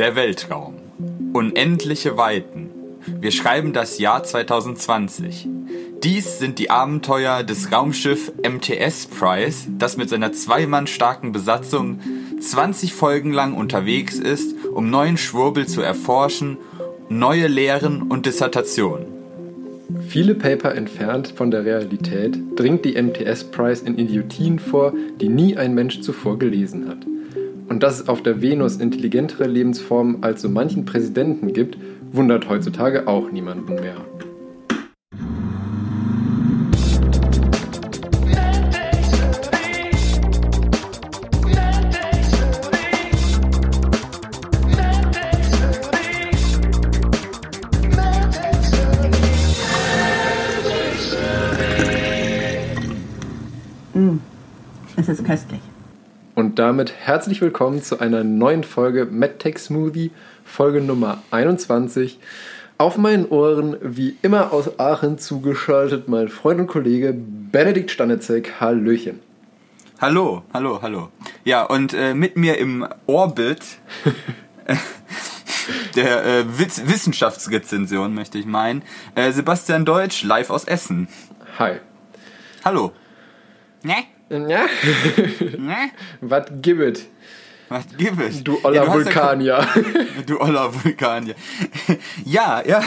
Der Weltraum. Unendliche Weiten. Wir schreiben das Jahr 2020. Dies sind die Abenteuer des Raumschiff MTS Prize, das mit seiner zweimann starken Besatzung 20 Folgen lang unterwegs ist, um neuen Schwurbel zu erforschen, neue Lehren und Dissertationen. Viele Paper entfernt von der Realität dringt die MTS Prize in Idiotien vor, die nie ein Mensch zuvor gelesen hat. Und dass es auf der Venus intelligentere Lebensformen als so manchen Präsidenten gibt, wundert heutzutage auch niemanden mehr. Damit herzlich willkommen zu einer neuen Folge MedTech Smoothie, Folge Nummer 21. Auf meinen Ohren, wie immer aus Aachen zugeschaltet, mein Freund und Kollege Benedikt Stanitzek. Hallöchen. Hallo, hallo, hallo. Ja, und äh, mit mir im Orbit der äh, Witz Wissenschaftsrezension, möchte ich meinen, äh, Sebastian Deutsch, live aus Essen. Hi. Hallo. Ne? Ja, Ne? was gibt es? Was gibt es? Du oller Ja, hast ja- Vulkanier. Du oller Vulkanier. ja, ja.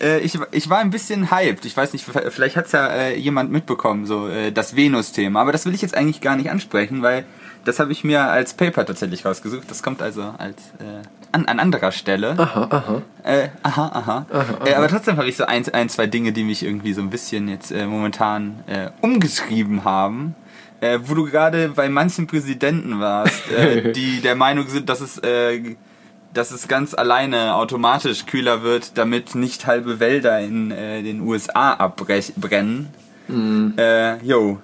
Äh, ich, ich war ein bisschen hyped. Ich weiß nicht, vielleicht hat's ja äh, jemand mitbekommen, so äh, das Venus-Thema. Aber das will ich jetzt eigentlich gar nicht ansprechen, weil das habe ich mir als Paper tatsächlich rausgesucht. Das kommt also als äh, an, an anderer Stelle. Aha, aha. Äh, aha, aha. Äh, aber trotzdem habe ich so ein, ein, zwei Dinge, die mich irgendwie so ein bisschen jetzt momentan umgeschrieben haben. Äh, wo du gerade bei manchen Präsidenten warst, äh, die der Meinung sind, dass es, äh, dass es ganz alleine automatisch kühler wird, damit nicht halbe Wälder in äh, den USA abbrennen. Äh, yo,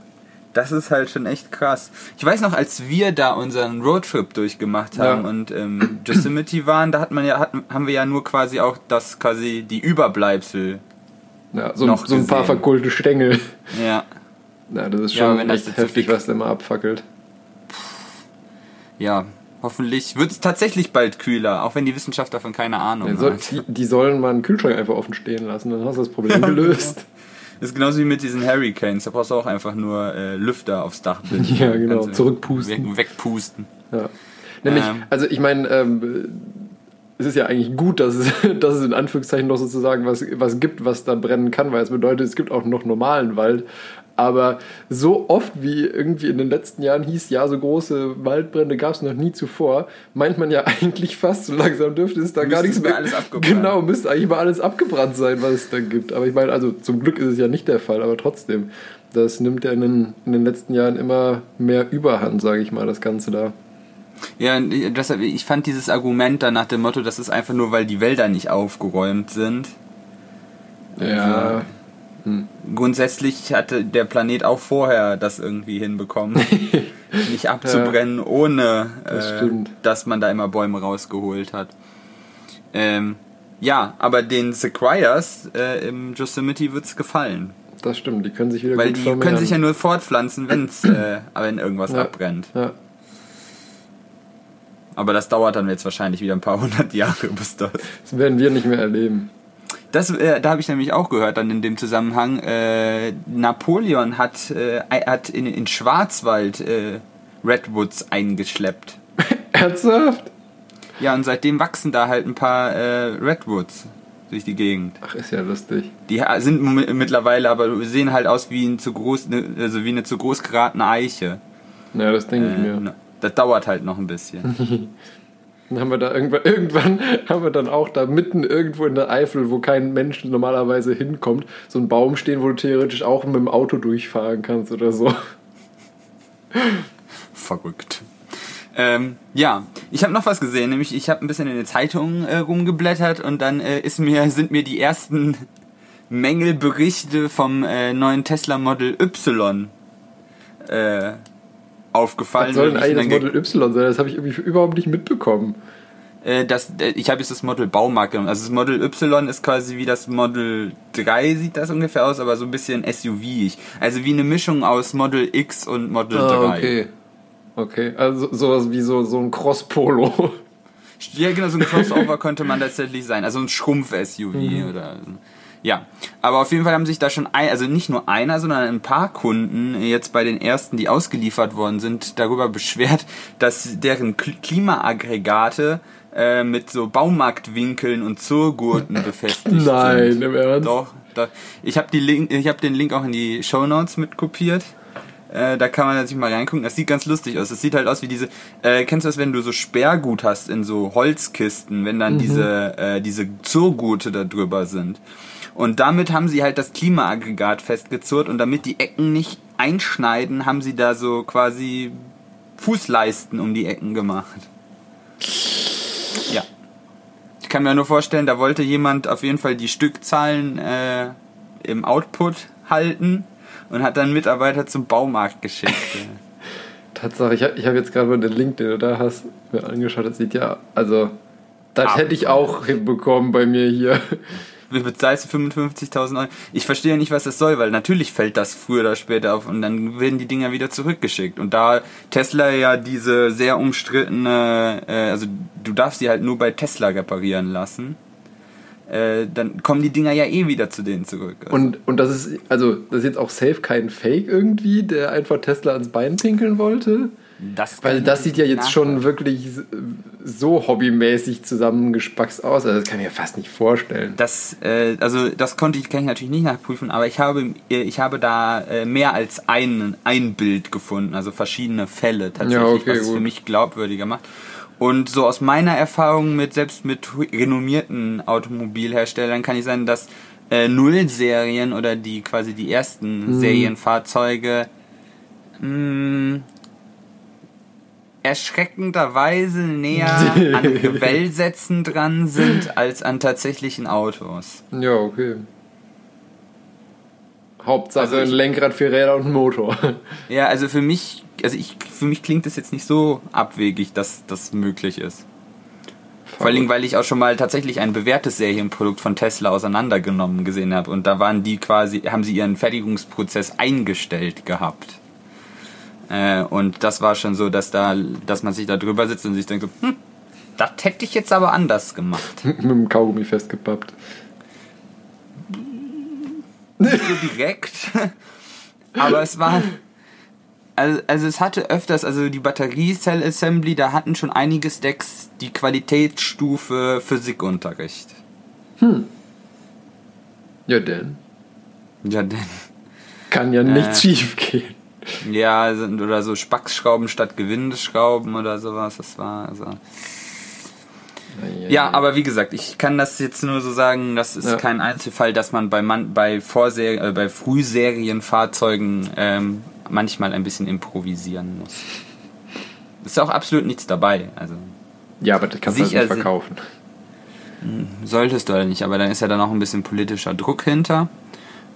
das ist halt schon echt krass. Ich weiß noch, als wir da unseren Roadtrip durchgemacht haben Ja. und ähm, Yosemite waren, da hat man ja, hat, haben wir ja nur quasi auch das quasi die Überbleibsel. Ja, so, Noch so ein paar verkohlte Stängel. Ja, Ja, das ist Ja, schon das echt so heftig, was der mal abfackelt. ja. Hoffentlich wird es tatsächlich bald kühler, auch wenn die Wissenschaft davon keine Ahnung Ja, soll, hat. die, die sollen mal einen Kühlschrank einfach offen stehen lassen, dann hast du das Problem gelöst. Das ist genauso wie mit diesen Hurricanes. Da brauchst du auch einfach nur äh, Lüfter aufs Dach. Ja, genau. Du Zurückpusten. Weg, wegpusten. Ja. Nämlich, Ähm. also ich meine, ähm, es ist ja eigentlich gut, dass es, dass es in Anführungszeichen noch sozusagen was, was gibt, was da brennen kann, weil es bedeutet, es gibt auch noch normalen Wald. Aber so oft wie irgendwie in den letzten Jahren hieß, ja, so große Waldbrände gab es noch nie zuvor, meint man ja eigentlich fast, so langsam dürfte es da gar Müsste nichts mal mehr. alles abgebrannt. Genau, müsste eigentlich mal alles abgebrannt sein, was es da gibt. Aber ich meine, also zum Glück ist es ja nicht der Fall, aber trotzdem, das nimmt ja in den, in den letzten Jahren immer mehr Überhand, sage ich mal, das Ganze da. Ja, deshalb, ich fand dieses Argument dann nach dem Motto, das ist einfach nur, weil die Wälder nicht aufgeräumt sind. Ja, Grundsätzlich hatte der Planet auch vorher das irgendwie hinbekommen, nicht abzubrennen, ohne Das äh, dass man da immer Bäume rausgeholt hat. Ähm, ja, aber den Sequoias äh, im Yosemite wird's gefallen. das stimmt. Die können sich wieder Weil gut die vermehren. können sich ja nur fortpflanzen, wenn's, äh, wenn irgendwas Ja. abbrennt. ja. Aber das dauert dann jetzt wahrscheinlich wieder ein paar hundert Jahre, bis das. Das werden wir nicht mehr erleben. Das, äh, da habe ich nämlich auch gehört dann in dem Zusammenhang. Äh, Napoleon hat, äh, hat in, in Schwarzwald äh, Redwoods eingeschleppt. Ernsthaft? Ja, und seitdem wachsen da halt ein paar äh, Redwoods durch die Gegend. Ach, ist ja lustig. Die sind mi- mittlerweile aber sehen halt aus wie, ein zu groß, ne, also wie eine zu groß geratene Eiche. Ja, das denke ich Äh, mir. ne, das dauert halt noch ein bisschen. Dann haben wir da irgendwann, irgendwann haben wir dann auch da mitten irgendwo in der Eifel, wo kein Mensch normalerweise hinkommt, so einen Baum stehen, wo du theoretisch auch mit dem Auto durchfahren kannst oder so. Verrückt. Ähm, ja, ich habe noch was gesehen, nämlich ich habe ein bisschen in den Zeitungen äh, rumgeblättert und dann äh, ist mir, sind mir die ersten Mängelberichte vom äh, neuen Tesla Model Y äh, aufgefallen. Was soll denn eigentlich das Model Y sein? Das habe ich irgendwie überhaupt nicht mitbekommen. Äh, das, äh, ich habe jetzt das Model Baumarkt genommen. Also das Model Y ist quasi wie das Model 3 sieht das ungefähr aus, aber so ein bisschen SUV-ig. Also wie eine Mischung aus Model X und Model 3. Ah, okay. Okay, also sowas wie so, so ein Cross-Polo. Ja, genau, so ein Crossover könnte man tatsächlich sein. Also ein Schrumpf-SUV Mhm. oder. Ja, aber auf jeden Fall haben sich da schon, ein, also nicht nur einer, sondern ein paar Kunden jetzt bei den ersten, die ausgeliefert worden sind, darüber beschwert, dass deren Kl- Klimaaggregate äh, mit so Baumarktwinkeln und Zurgurten befestigt Nein, sind. im Ernst? Doch, doch. Ich habe die Link, ich habe den Link auch in die Show Notes mit kopiert. Äh, da kann man sich mal reingucken. Das sieht ganz lustig aus. Das sieht halt aus wie diese. Äh, kennst du das, wenn du so Sperrgut hast in so Holzkisten, wenn dann diese äh, diese Zurgurte da drüber sind. Und damit haben sie halt das Klimaaggregat festgezurrt und damit die Ecken nicht einschneiden, haben sie da so quasi Fußleisten um die Ecken gemacht. Ja. Ich kann mir nur vorstellen, da wollte jemand auf jeden Fall die Stückzahlen äh, im Output halten und hat dann Mitarbeiter zum Baumarkt geschickt. Tatsache, ich, hab- ich habe jetzt gerade mal den Link, den du da hast, mir angeschaut. Das sieht ja, also, das Abenteuer. hätte ich auch hinbekommen bei mir hier. Wie bezahlst du 55.000 Euro? Ich verstehe nicht, was das soll, weil natürlich fällt das früher oder später auf und dann werden die Dinger wieder zurückgeschickt. Und da Tesla ja diese sehr umstrittene, äh, also du darfst sie halt nur bei Tesla reparieren lassen, äh, dann kommen die Dinger ja eh wieder zu denen zurück. Also, Und, und das ist, also, das ist jetzt auch safe kein Fake irgendwie, der einfach Tesla ans Bein pinkeln wollte. Das Weil das sieht ja jetzt schon wirklich so hobbymäßig zusammengespackst aus. Also, das kann ich mir fast nicht vorstellen. Das, äh, also das konnte ich, kann ich natürlich nicht nachprüfen, aber ich habe, äh, ich habe da äh, mehr als ein, ein Bild gefunden, also verschiedene Fälle tatsächlich, Ja, okay, was es für mich glaubwürdiger macht. Und so aus meiner Erfahrung mit selbst mit renommierten Automobilherstellern kann ich sagen, dass äh, Nullserien oder die quasi die ersten Mhm. Serienfahrzeuge mh, erschreckenderweise näher an Gewellsätzen dran sind als an tatsächlichen Autos. Ja, okay. Hauptsache Also ich- ein Lenkrad, vier Räder und ein Motor. Ja, also für mich, also ich, für mich klingt es jetzt nicht so abwegig, dass das möglich ist. Vor allem, weil ich auch schon mal tatsächlich ein bewährtes Serienprodukt von Tesla auseinandergenommen gesehen habe und da waren die quasi, haben sie ihren Fertigungsprozess eingestellt gehabt. Äh, und das war schon so, dass da, dass man sich da drüber sitzt und sich denkt so, hm, das hätte ich jetzt aber anders gemacht. Mit dem Kaugummi festgepappt. Nicht so direkt. Aber es war. Also, also es hatte öfters, also die Batteriecell Assembly, da hatten schon einige Stacks die Qualitätsstufe Physikunterricht. Ja, denn. Ja, denn. Kann ja nichts Äh. schief gehen. Ja, oder so Spacksschrauben statt Gewindeschrauben oder sowas. Das war also. Ja, aber wie gesagt, ich kann das jetzt nur so sagen, das ist Ja. kein Einzelfall, dass man bei, man, bei, Vorser äh, bei Frühserienfahrzeugen ähm, manchmal ein bisschen improvisieren muss. Ist auch absolut nichts dabei. Also Ja, aber das kannst du halt nicht verkaufen. solltest du halt nicht, aber dann ist ja dann auch ein bisschen politischer Druck hinter.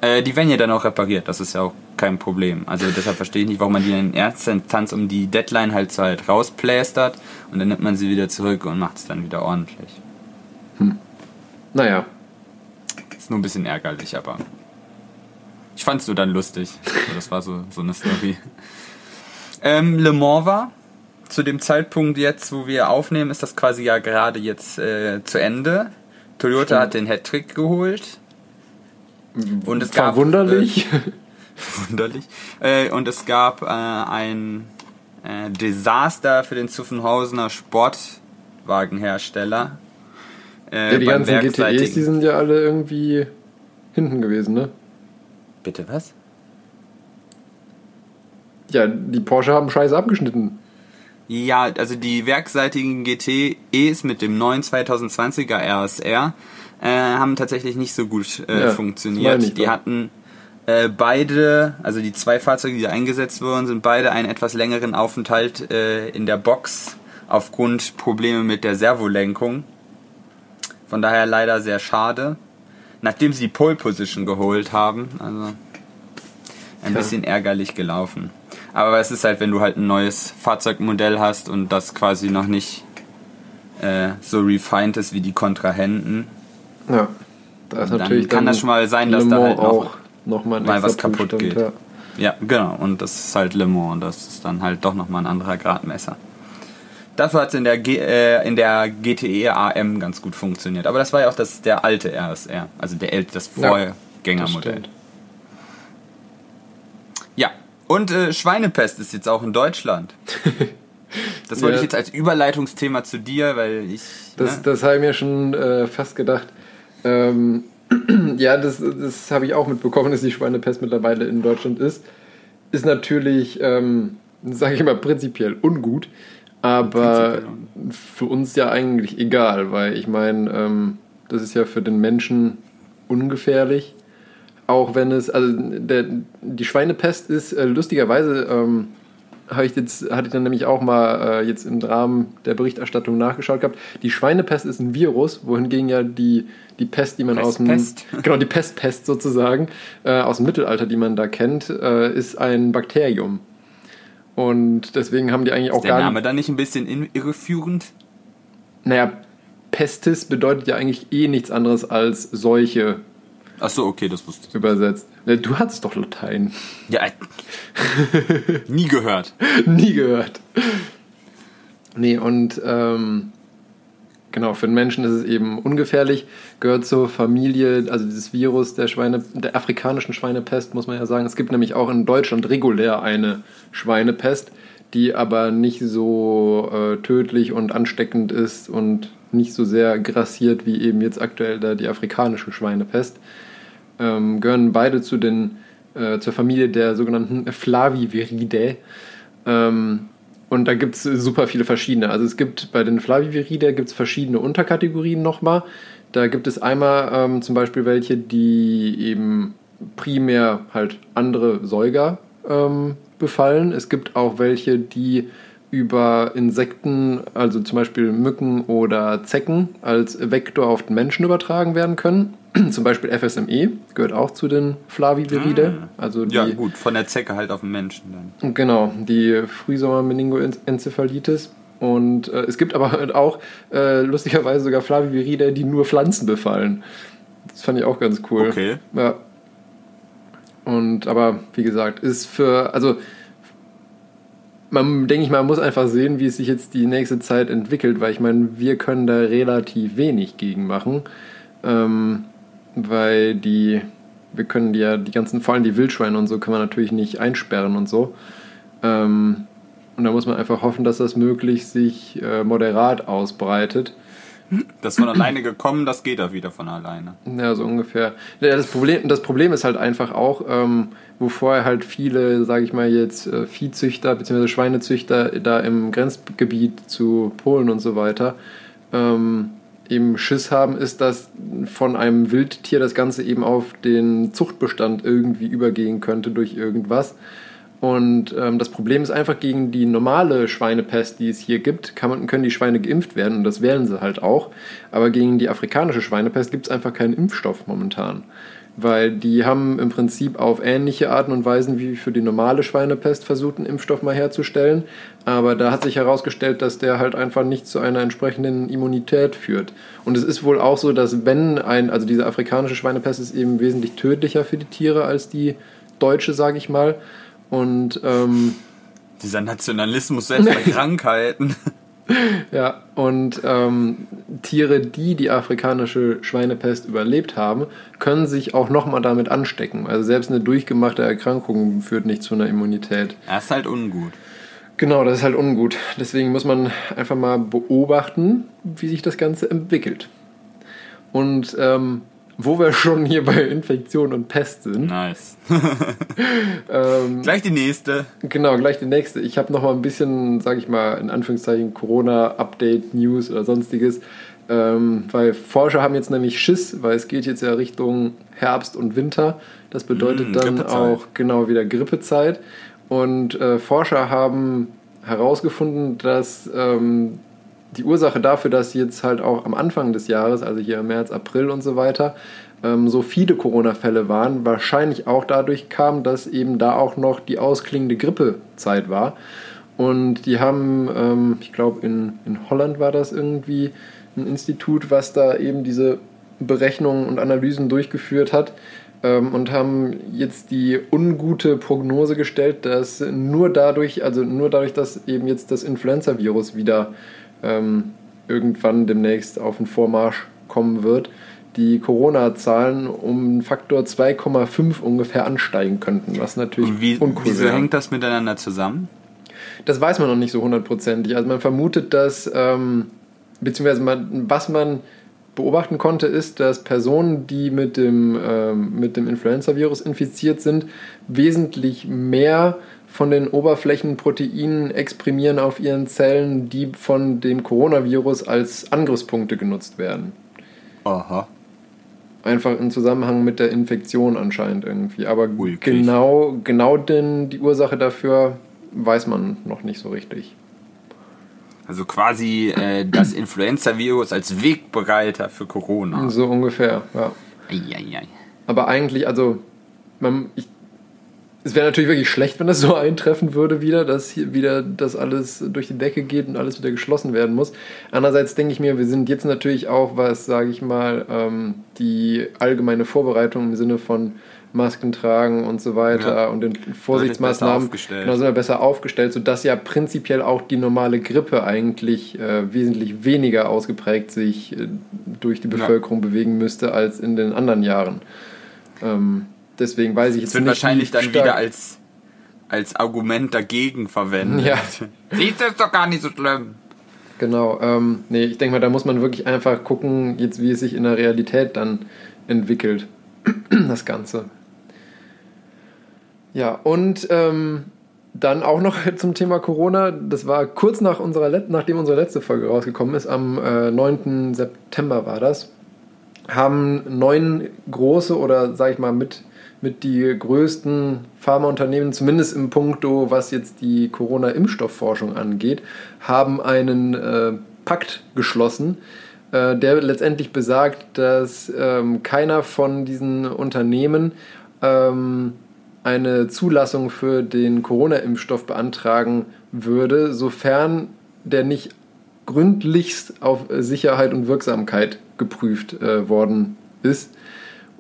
Äh, die werden ja dann auch repariert, das ist ja auch kein Problem. Also deshalb verstehe ich nicht, warum man die in erster Instanz um die Deadline halt so halt rausplästert und dann nimmt man sie wieder zurück und macht es dann wieder ordentlich. Naja, Ist nur ein bisschen ärgerlich, aber ich fand's nur dann lustig. So, Das war so, so eine Story. Ähm, Le Mans war zu dem Zeitpunkt jetzt, wo wir aufnehmen, ist das quasi ja gerade jetzt äh, zu Ende. Toyota Stimmt. hat den Hattrick geholt. Und es gab verwunderlich. Äh, verwunderlich. Äh, und es gab äh, ein äh, Desaster für den Zuffenhausener Sportwagenhersteller. Äh, ja, die ganzen GTEs, die sind ja alle irgendwie hinten gewesen, ne? Bitte was? Ja, die Porsche haben scheiße abgeschnitten. Ja, also die werkseitigen GTEs mit dem neuen 2020er RSR äh, haben tatsächlich nicht so gut äh, Ja, funktioniert. Die hatten äh, beide, also die zwei Fahrzeuge, die da eingesetzt wurden, sind beide einen etwas längeren Aufenthalt äh, in der Box aufgrund Probleme mit der Servolenkung. Von daher leider sehr schade. Nachdem sie die Pole Position geholt haben, also ein Ja. bisschen ärgerlich gelaufen. Aber es ist halt, wenn du halt ein neues Fahrzeugmodell hast und das quasi noch nicht äh, so refined ist wie die Kontrahenten, Ja. Da ist Dann natürlich kann das schon mal sein, dass da halt noch auch noch mal, ein extra was kaputt Zustand, geht. Ja. Ja, genau. Und das ist halt Le Mans. Das ist dann halt doch nochmal ein anderer Gradmesser. Dafür hat es in, der G- äh, in der GTE AM ganz gut funktioniert. Aber das war ja auch das, der alte RSR, also der, das Vorgängermodell. Ja, und äh, Schweinepest ist jetzt auch in Deutschland. Das wollte Ja. ich jetzt als Überleitungsthema zu dir, weil ich. Das, ne? das habe ich mir schon äh, fast gedacht. Ähm, ja, das, das habe ich auch mitbekommen, dass die Schweinepest mittlerweile in Deutschland ist. Ist natürlich, ähm, sage ich mal, prinzipiell ungut, aber Prinzipiell für uns ja eigentlich egal, weil ich meine, ähm, das ist ja für den Menschen ungefährlich. Auch wenn es, also der, die Schweinepest ist äh, lustigerweise, ähm, habe ich jetzt, hatte ich dann nämlich auch mal äh, jetzt im Rahmen der Berichterstattung nachgeschaut gehabt. Die Schweinepest ist ein Virus, wohingegen ja die, die Pest, die man aus dem Pestpest. genau die Pestpest sozusagen äh, aus dem Mittelalter, die man da kennt, äh, ist ein Bakterium. Und deswegen haben die eigentlich auch Ist der gar Name dann nicht ein bisschen irreführend? Naja, Pestis bedeutet ja eigentlich eh nichts anderes als Seuche Ach so, okay, das wusste ich. übersetzt. Ne, Du hattest doch Latein. Ja, äh, nie gehört. Nie gehört. Nee, und ähm, genau, für den Menschen ist es eben ungefährlich, gehört zur Familie, also dieses Virus der Schweine, der afrikanischen Schweinepest, muss man ja sagen. Es gibt nämlich auch in Deutschland regulär eine Schweinepest, die aber nicht so äh, tödlich und ansteckend ist und nicht so sehr grassiert wie eben jetzt aktuell da die afrikanische Schweinepest. Ähm, gehören beide zu den, äh, zur Familie der sogenannten Flaviviridae. Ähm, und da gibt es super viele verschiedene. Also es gibt bei den Flaviviridae gibt es verschiedene Unterkategorien nochmal. Da gibt es einmal ähm, zum Beispiel welche, die eben primär halt andere Säuger ähm, befallen. Es gibt auch welche, die über Insekten, also zum Beispiel Mücken oder Zecken, als Vektor auf den Menschen übertragen werden können. zum Beispiel FSME gehört auch zu den Flaviviridae. Also die, Ja, gut, von der Zecke halt auf den Menschen dann. Genau, die Frühsommer-Meningoenzephalitis. Und äh, es gibt aber halt auch äh, lustigerweise sogar Flaviviridae, die nur Pflanzen befallen. Das fand ich auch ganz cool. Okay. Ja. Und aber wie gesagt, ist für, also man denke ich mal, muss einfach sehen, wie es sich jetzt die nächste Zeit entwickelt, weil ich meine, wir können da relativ wenig gegen machen. Ähm, weil die, wir können die ja die ganzen, vor allem die Wildschweine und so, kann man natürlich nicht einsperren und so. Ähm, und da muss man einfach hoffen, dass das möglichst sich äh, moderat ausbreitet. Das von alleine gekommen, das geht auch wieder von alleine. Ja, so ungefähr. Ja, das, Problem, das Problem ist halt einfach auch, ähm, wo vorher halt viele, sage ich mal jetzt, äh, Viehzüchter bzw. Schweinezüchter da im Grenzgebiet zu Polen und so weiter ähm, eben Schiss haben, ist, dass von einem Wildtier das Ganze eben auf den Zuchtbestand irgendwie übergehen könnte durch irgendwas. Und ähm, das Problem ist einfach, gegen die normale Schweinepest, die es hier gibt, kann man, können die Schweine geimpft werden und das werden sie halt auch. Aber gegen die afrikanische Schweinepest gibt es einfach keinen Impfstoff momentan. Weil die haben im Prinzip auf ähnliche Arten und Weisen wie für die normale Schweinepest versucht, einen Impfstoff mal herzustellen. Aber da hat sich herausgestellt, dass der halt einfach nicht zu einer entsprechenden Immunität führt. Und es ist wohl auch so, dass wenn ein, also diese afrikanische Schweinepest ist eben wesentlich tödlicher für die Tiere als die deutsche, sage ich mal. Und ähm, Dieser Nationalismus selbst bei Krankheiten. ja, und ähm, Tiere, die die afrikanische Schweinepest überlebt haben, können sich auch nochmal damit anstecken. Also selbst eine durchgemachte Erkrankung führt nicht zu einer Immunität. Er ist halt ungut. Genau, das ist halt ungut. Deswegen muss man einfach mal beobachten, wie sich das Ganze entwickelt. Und ähm, wo wir schon hier bei Infektion und Pest sind, Nice. ähm, Gleich die nächste. Genau, gleich die nächste. Ich habe noch mal ein bisschen, sage ich mal, in Anführungszeichen Corona-Update, News oder sonstiges. Ähm, weil Forscher haben jetzt nämlich Schiss, weil es geht jetzt ja Richtung Herbst und Winter. Das bedeutet Mm, dann auch genau wieder Grippezeit. Und äh, Forscher haben herausgefunden, dass ähm, die Ursache dafür, dass jetzt halt auch am Anfang des Jahres, also hier im März, April und so weiter, ähm, so viele Corona-Fälle waren, wahrscheinlich auch dadurch kam, dass eben da auch noch die ausklingende Grippezeit war. Und die haben, ähm, ich glaube, in, in Holland war das irgendwie ein Institut, was da eben diese Berechnungen und Analysen durchgeführt hat. ähm, und haben jetzt die ungute Prognose gestellt, dass nur dadurch, also nur dadurch, dass eben jetzt das Influenza-Virus wieder ähm, irgendwann demnächst auf den Vormarsch kommen wird, die Corona-Zahlen um einen Faktor 2,5 ungefähr ansteigen könnten, was natürlich Und wie, uncool wieso wäre. hängt das miteinander zusammen? Das weiß man noch nicht so hundertprozentig. Also man vermutet, dass, ähm, beziehungsweise man, was man beobachten konnte, ist, dass Personen, die mit dem, ähm, mit dem Influenza-Virus infiziert sind, wesentlich mehr von den Oberflächenproteinen exprimieren auf ihren Zellen, die von dem Coronavirus als Angriffspunkte genutzt werden. Aha. Einfach im Zusammenhang mit der Infektion anscheinend irgendwie. Aber Ulkig. genau, genau den, die Ursache dafür weiß man noch nicht so richtig. Also quasi äh, das Influenza-Virus als Wegbereiter für Corona. So ungefähr, ja. Eieiei. Aber eigentlich, also, man, ich, es wäre natürlich wirklich schlecht, wenn das so eintreffen würde wieder, dass hier wieder das alles durch die Decke geht und alles wieder geschlossen werden muss. Andererseits denke ich mir, wir sind jetzt natürlich auch, was, sage ich mal, ähm, die allgemeine Vorbereitung im Sinne von Masken tragen und so weiter Ja. und den Vorsichtsmaßnahmen genau, sind wir besser aufgestellt, sodass ja prinzipiell auch die normale Grippe eigentlich äh, wesentlich weniger ausgeprägt sich äh, durch die Ja. Bevölkerung bewegen müsste als in den anderen Jahren. Ähm, deswegen weiß ich jetzt Es wird nicht. wahrscheinlich wie dann stark- wieder als, als Argument dagegen verwendet. Ja. Siehst du, ist doch gar nicht so schlimm. Genau, ähm, nee, ich denke mal, da muss man wirklich einfach gucken, jetzt wie es sich in der Realität dann entwickelt, das Ganze. Ja, und ähm, dann auch noch zum Thema Corona, das war kurz nach unserer Let nachdem unsere letzte Folge rausgekommen ist, am äh, 9. September war das, haben neun große oder sag ich mal mit, mit die größten Pharmaunternehmen, zumindest im Punkto, was jetzt die Corona-Impfstoffforschung angeht, haben einen äh, Pakt geschlossen, äh, der letztendlich besagt, dass ähm, keiner von diesen Unternehmen ähm, eine Zulassung für den Corona-Impfstoff beantragen würde, sofern der nicht gründlichst auf Sicherheit und Wirksamkeit geprüft äh, worden ist.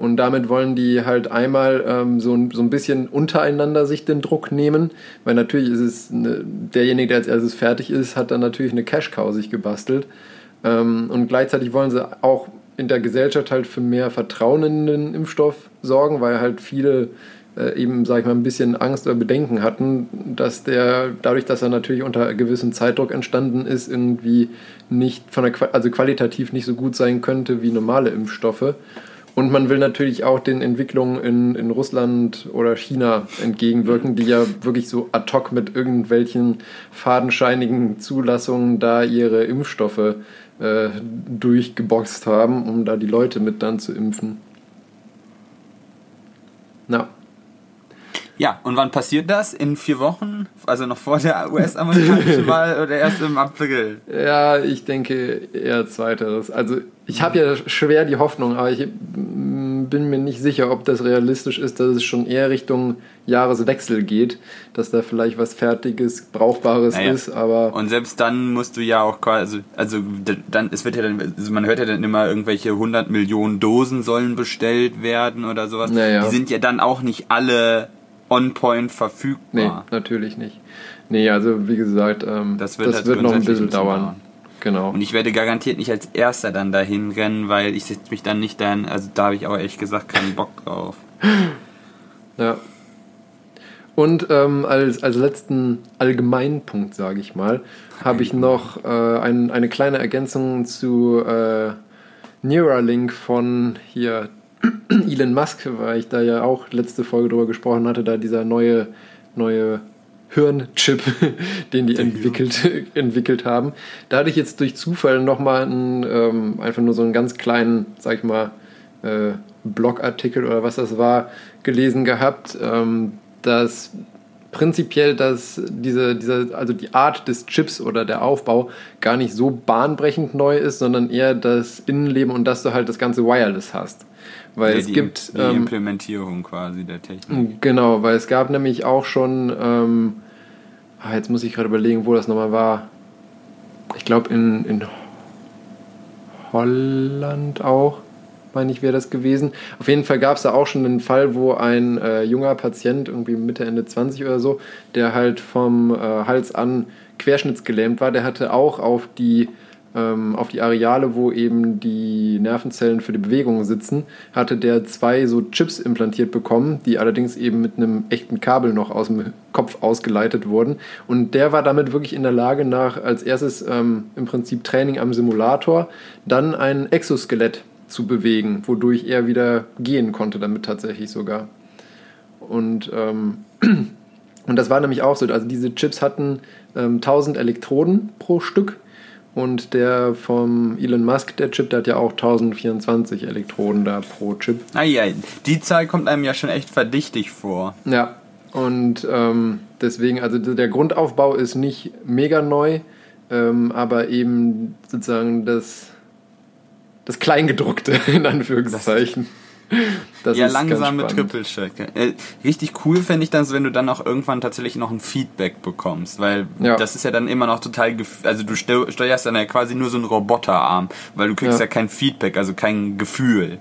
Und damit wollen die halt einmal ähm, so, ein, so ein bisschen untereinander sich den Druck nehmen, weil natürlich ist es, eine, derjenige, der als erstes fertig ist, hat dann natürlich eine Cash-Cow sich gebastelt. Ähm, und gleichzeitig wollen sie auch in der Gesellschaft halt für mehr Vertrauen in den Impfstoff sorgen, weil halt viele äh, eben, sag ich mal, ein bisschen Angst oder Bedenken hatten, dass der, dadurch, dass er natürlich unter gewissem Zeitdruck entstanden ist, irgendwie nicht von der, also qualitativ nicht so gut sein könnte wie normale Impfstoffe. Und man will natürlich auch den Entwicklungen in, in Russland oder China entgegenwirken, die ja wirklich so ad hoc mit irgendwelchen fadenscheinigen Zulassungen da ihre Impfstoffe äh, durchgeboxt haben, um da die Leute mit dann zu impfen. Na, Ja, und wann passiert das? In vier Wochen? Also noch vor der US-amerikanischen Wahl oder erst im April? Ja, ich denke eher zweiteres. Also ich habe ja schwer die Hoffnung, aber ich bin mir nicht sicher, ob das realistisch ist, dass es schon eher Richtung Jahreswechsel geht, dass da vielleicht was Fertiges, Brauchbares Naja. ist, aber Und selbst dann musst du ja auch quasi, also d- dann, es wird ja dann, also man hört ja dann immer, irgendwelche 100 Millionen Dosen sollen bestellt werden oder sowas. Naja. Die sind ja dann auch nicht alle on point nee, verfügbar. natürlich nicht. Nee, also wie gesagt, ähm, Das das wird wird, halt noch ein bisschen dauern. dauern. Genau. Und ich werde garantiert nicht als Erster dann dahin rennen, weil ich setze mich dann nicht dann, also da habe ich aber ehrlich gesagt keinen Bock drauf. Ja. Und ähm, als, als letzten Allgemeinpunkt, sage ich mal, habe ich noch äh, ein, eine kleine Ergänzung zu äh, Neuralink von hier Elon Musk, weil ich da ja auch letzte Folge drüber gesprochen hatte, da dieser neue, neue Hirnchip, den die entwickelt, entwickelt haben. Da hatte ich jetzt durch Zufall nochmal einen, ähm, einfach nur so einen ganz kleinen, sag ich mal, äh, Blogartikel oder was das war, gelesen gehabt, ähm, dass prinzipiell, dass diese, diese, also die Art des Chips oder der Aufbau gar nicht so bahnbrechend neu ist, sondern eher das Innenleben und dass du halt das ganze wireless hast. Weil Ja, es die, gibt die ähm, Implementierung quasi der Technik. Genau, weil es gab nämlich auch schon, ähm, ah, jetzt muss ich gerade überlegen, wo das nochmal war. Ich glaube in, in Holland auch. meine ich, wäre das gewesen. Auf jeden Fall gab es da auch schon einen Fall, wo ein äh, junger Patient, irgendwie Mitte, Ende 20 oder so, der halt vom äh, Hals an querschnittsgelähmt war, der hatte auch auf die ähm, auf die Areale, wo eben die Nervenzellen für die Bewegung sitzen, hatte der zwei so Chips implantiert bekommen, die allerdings eben mit einem echten Kabel noch aus dem Kopf ausgeleitet wurden. Und der war damit wirklich in der Lage, nach als erstes ähm, im Prinzip Training am Simulator, dann ein Exoskelett zu bewegen, wodurch er wieder gehen konnte, damit tatsächlich sogar. Und, ähm, und das war nämlich auch so. Also diese Chips hatten ähm, 1000 Elektroden pro Stück und der vom Elon Musk, der Chip, der hat ja auch 1024 Elektroden da pro Chip. Ah ja, die Zahl kommt einem ja schon echt verdächtig vor. Ja, und ähm, deswegen, also der Grundaufbau ist nicht mega neu, ähm, aber eben sozusagen das, das Kleingedruckte in Anführungszeichen. Das ja, langsame Trippelstrecke. Äh, richtig cool fände ich dann, wenn du dann auch irgendwann tatsächlich noch ein Feedback bekommst, weil ja. das ist ja dann immer noch total, also du steuerst dann ja quasi nur so einen Roboterarm, weil du kriegst ja, ja kein Feedback, also kein Gefühl.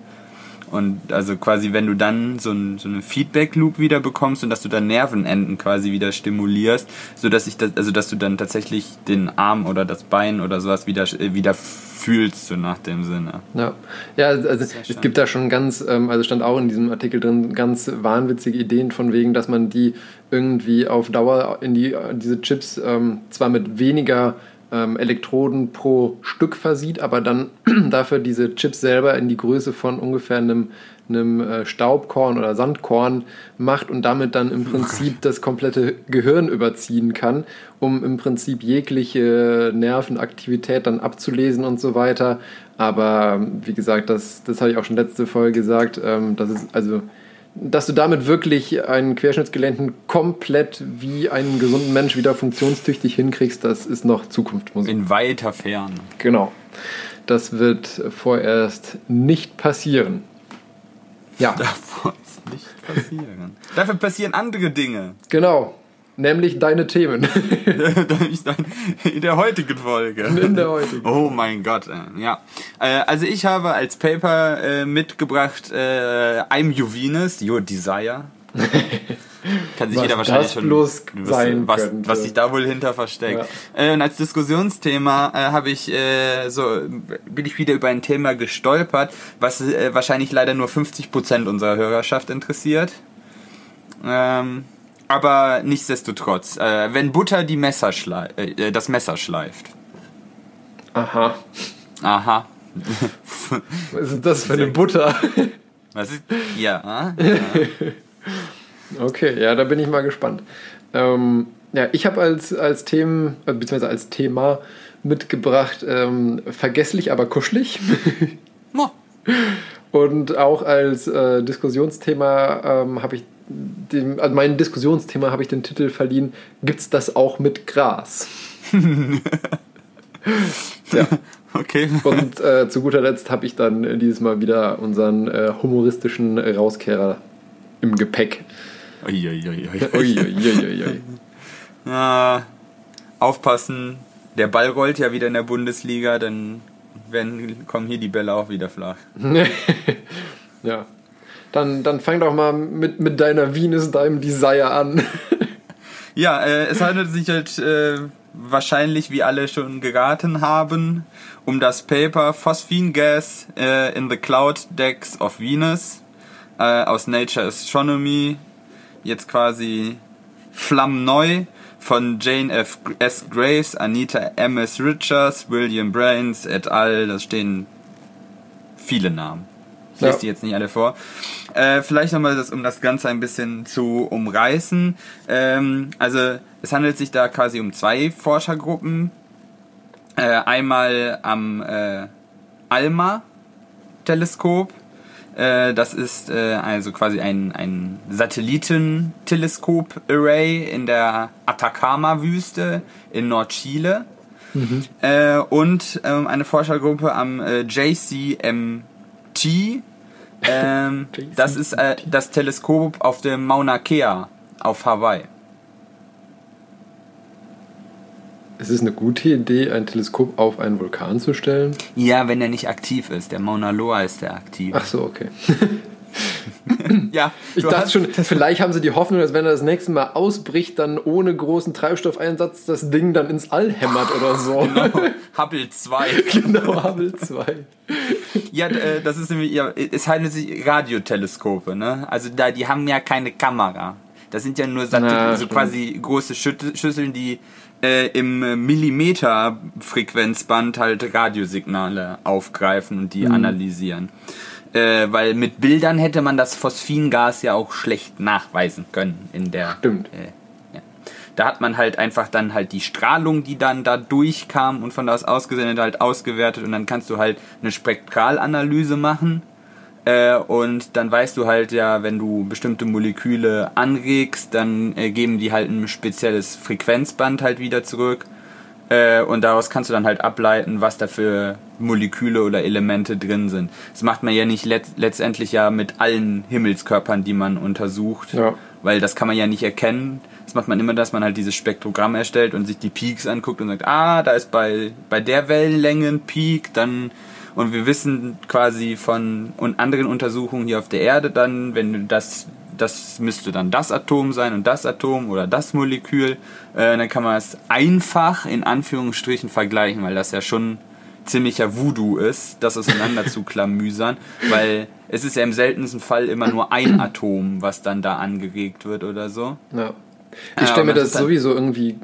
Und also quasi, wenn du dann so, ein, so eine Feedback-Loop wieder bekommst und dass du dann Nervenenden quasi wieder stimulierst, so dass ich das, also dass du dann tatsächlich den Arm oder das Bein oder sowas wieder, äh, wieder fühlst, so nach dem Sinne. Ja, ja also es gibt da schon ganz, ähm, also stand auch in diesem Artikel drin, ganz wahnwitzige Ideen von wegen, dass man die irgendwie auf Dauer in die, diese Chips ähm, zwar mit weniger ähm, Elektroden pro Stück versieht, aber dann dafür diese Chips selber in die Größe von ungefähr einem, einem äh, Staubkorn oder Sandkorn macht und damit dann im oh Prinzip das komplette Gehirn überziehen kann, um im Prinzip jegliche Nervenaktivität dann abzulesen und so weiter. Aber wie gesagt, das, das habe ich auch schon letzte Folge gesagt, ähm, das ist also dass du damit wirklich einen Querschnittsgelähmten komplett wie einen gesunden Mensch wieder funktionstüchtig hinkriegst, das ist noch Zukunftsmusik. In weiter Ferne. Genau. Das wird vorerst nicht passieren. Ja. Davor ist nicht passieren. Dafür passieren andere Dinge. Genau. Nämlich deine Themen. In der heutigen Folge. In der heutigen. Oh mein Gott, äh, ja. Äh, also ich habe als Paper äh, mitgebracht I'm Your Venus, Your Desire. Kann sich was jeder wahrscheinlich schon bloß sein was, könnte. was sich da wohl hinter versteckt. Ja. und als Diskussionsthema habe ich so bin ich wieder über ein Thema gestolpert, was wahrscheinlich leider nur 50% unserer Hörerschaft interessiert. Ähm, aber nichtsdestotrotz, äh, wenn Butter die Messer schlei äh, das Messer schleift. Aha. Aha. Was ist das für eine Butter? Was ist. Ja. ja. okay, ja, da bin ich mal gespannt. Ähm, ja, ich habe als, als Themen, äh, beziehungsweise als Thema mitgebracht, ähm, vergesslich, aber kuschelig. Und auch als äh, Diskussionsthema ähm, habe ich dem, also mein Diskussionsthema habe ich den Titel verliehen, gibt's das auch mit Gras? ja. Okay. Und äh, zu guter Letzt habe ich dann dieses Mal wieder unseren äh, humoristischen Rauskehrer im Gepäck. Uiuiui. Ja, aufpassen, der Ball rollt ja wieder in der Bundesliga, dann werden, kommen hier die Bälle auch wieder flach. ja. Dann, dann fang doch mal mit, mit deiner Venus, deinem Desire an. ja, äh, es handelt sich halt äh, wahrscheinlich, wie alle schon geraten haben, um das Paper Phosphine Gas äh, in the Cloud Decks of Venus äh, aus Nature Astronomy. Jetzt quasi flammneu von Jane F. S. Graves, Anita M. S. Richards, William Brains et al. Da stehen viele Namen. Ich lese die jetzt nicht alle vor. Äh, vielleicht nochmal, das, um das Ganze ein bisschen zu umreißen. Ähm, also es handelt sich da quasi um zwei Forschergruppen. Äh, einmal am äh, ALMA-Teleskop. Äh, das ist äh, also quasi ein, ein Satellitenteleskop-Array in der Atacama-Wüste in Nordchile. Mhm. Äh, und ähm, eine Forschergruppe am JCMT ähm, das ist äh, das Teleskop auf dem Mauna Kea auf Hawaii. Ist es eine gute Idee, ein Teleskop auf einen Vulkan zu stellen? Ja, wenn er nicht aktiv ist. Der Mauna Loa ist der aktiv. Ach so, okay. ja, Ich dachte schon, vielleicht haben sie die Hoffnung, dass wenn er das nächste Mal ausbricht, dann ohne großen Treibstoffeinsatz das Ding dann ins All hämmert oder so. Hubble 2. genau, Hubble 2. Ja, äh, das ist nämlich, ja, es handelt sich Radioteleskope, ne? Also da, die haben ja keine Kamera. Das sind ja nur Sat Ja, so stimmt. quasi große Schüsseln, die äh, im Millimeter-Frequenzband halt Radiosignale aufgreifen und Mhm. die analysieren. Äh, weil mit Bildern hätte man das Phosphingas ja auch schlecht nachweisen können in der. Stimmt. Äh, ja. Da hat man halt einfach dann halt die Strahlung, die dann da durchkam und von da aus ausgesendet halt ausgewertet und dann kannst du halt eine Spektralanalyse machen äh, und dann weißt du halt ja, wenn du bestimmte Moleküle anregst, dann äh, geben die halt ein spezielles Frequenzband halt wieder zurück äh, und daraus kannst du dann halt ableiten, was da für Moleküle oder Elemente drin sind. Das macht man ja nicht let letztendlich ja mit allen Himmelskörpern, die man untersucht, Ja. weil das kann man ja nicht erkennen. Das macht man immer, dass man halt dieses Spektrogramm erstellt und sich die Peaks anguckt und sagt, ah, da ist bei, bei der Wellenlänge ein Peak, dann und wir wissen quasi von und anderen Untersuchungen hier auf der Erde dann, wenn du das das müsste dann das Atom sein und das Atom oder das Molekül, äh, dann kann man es einfach in Anführungsstrichen vergleichen, weil das ja schon ziemlicher Voodoo ist, das auseinander zu klamüsern, weil es ist ja im seltensten Fall immer nur ein Atom, was dann da angeregt wird oder so. Ja. Ich stelle mir das das sowieso irgendwie,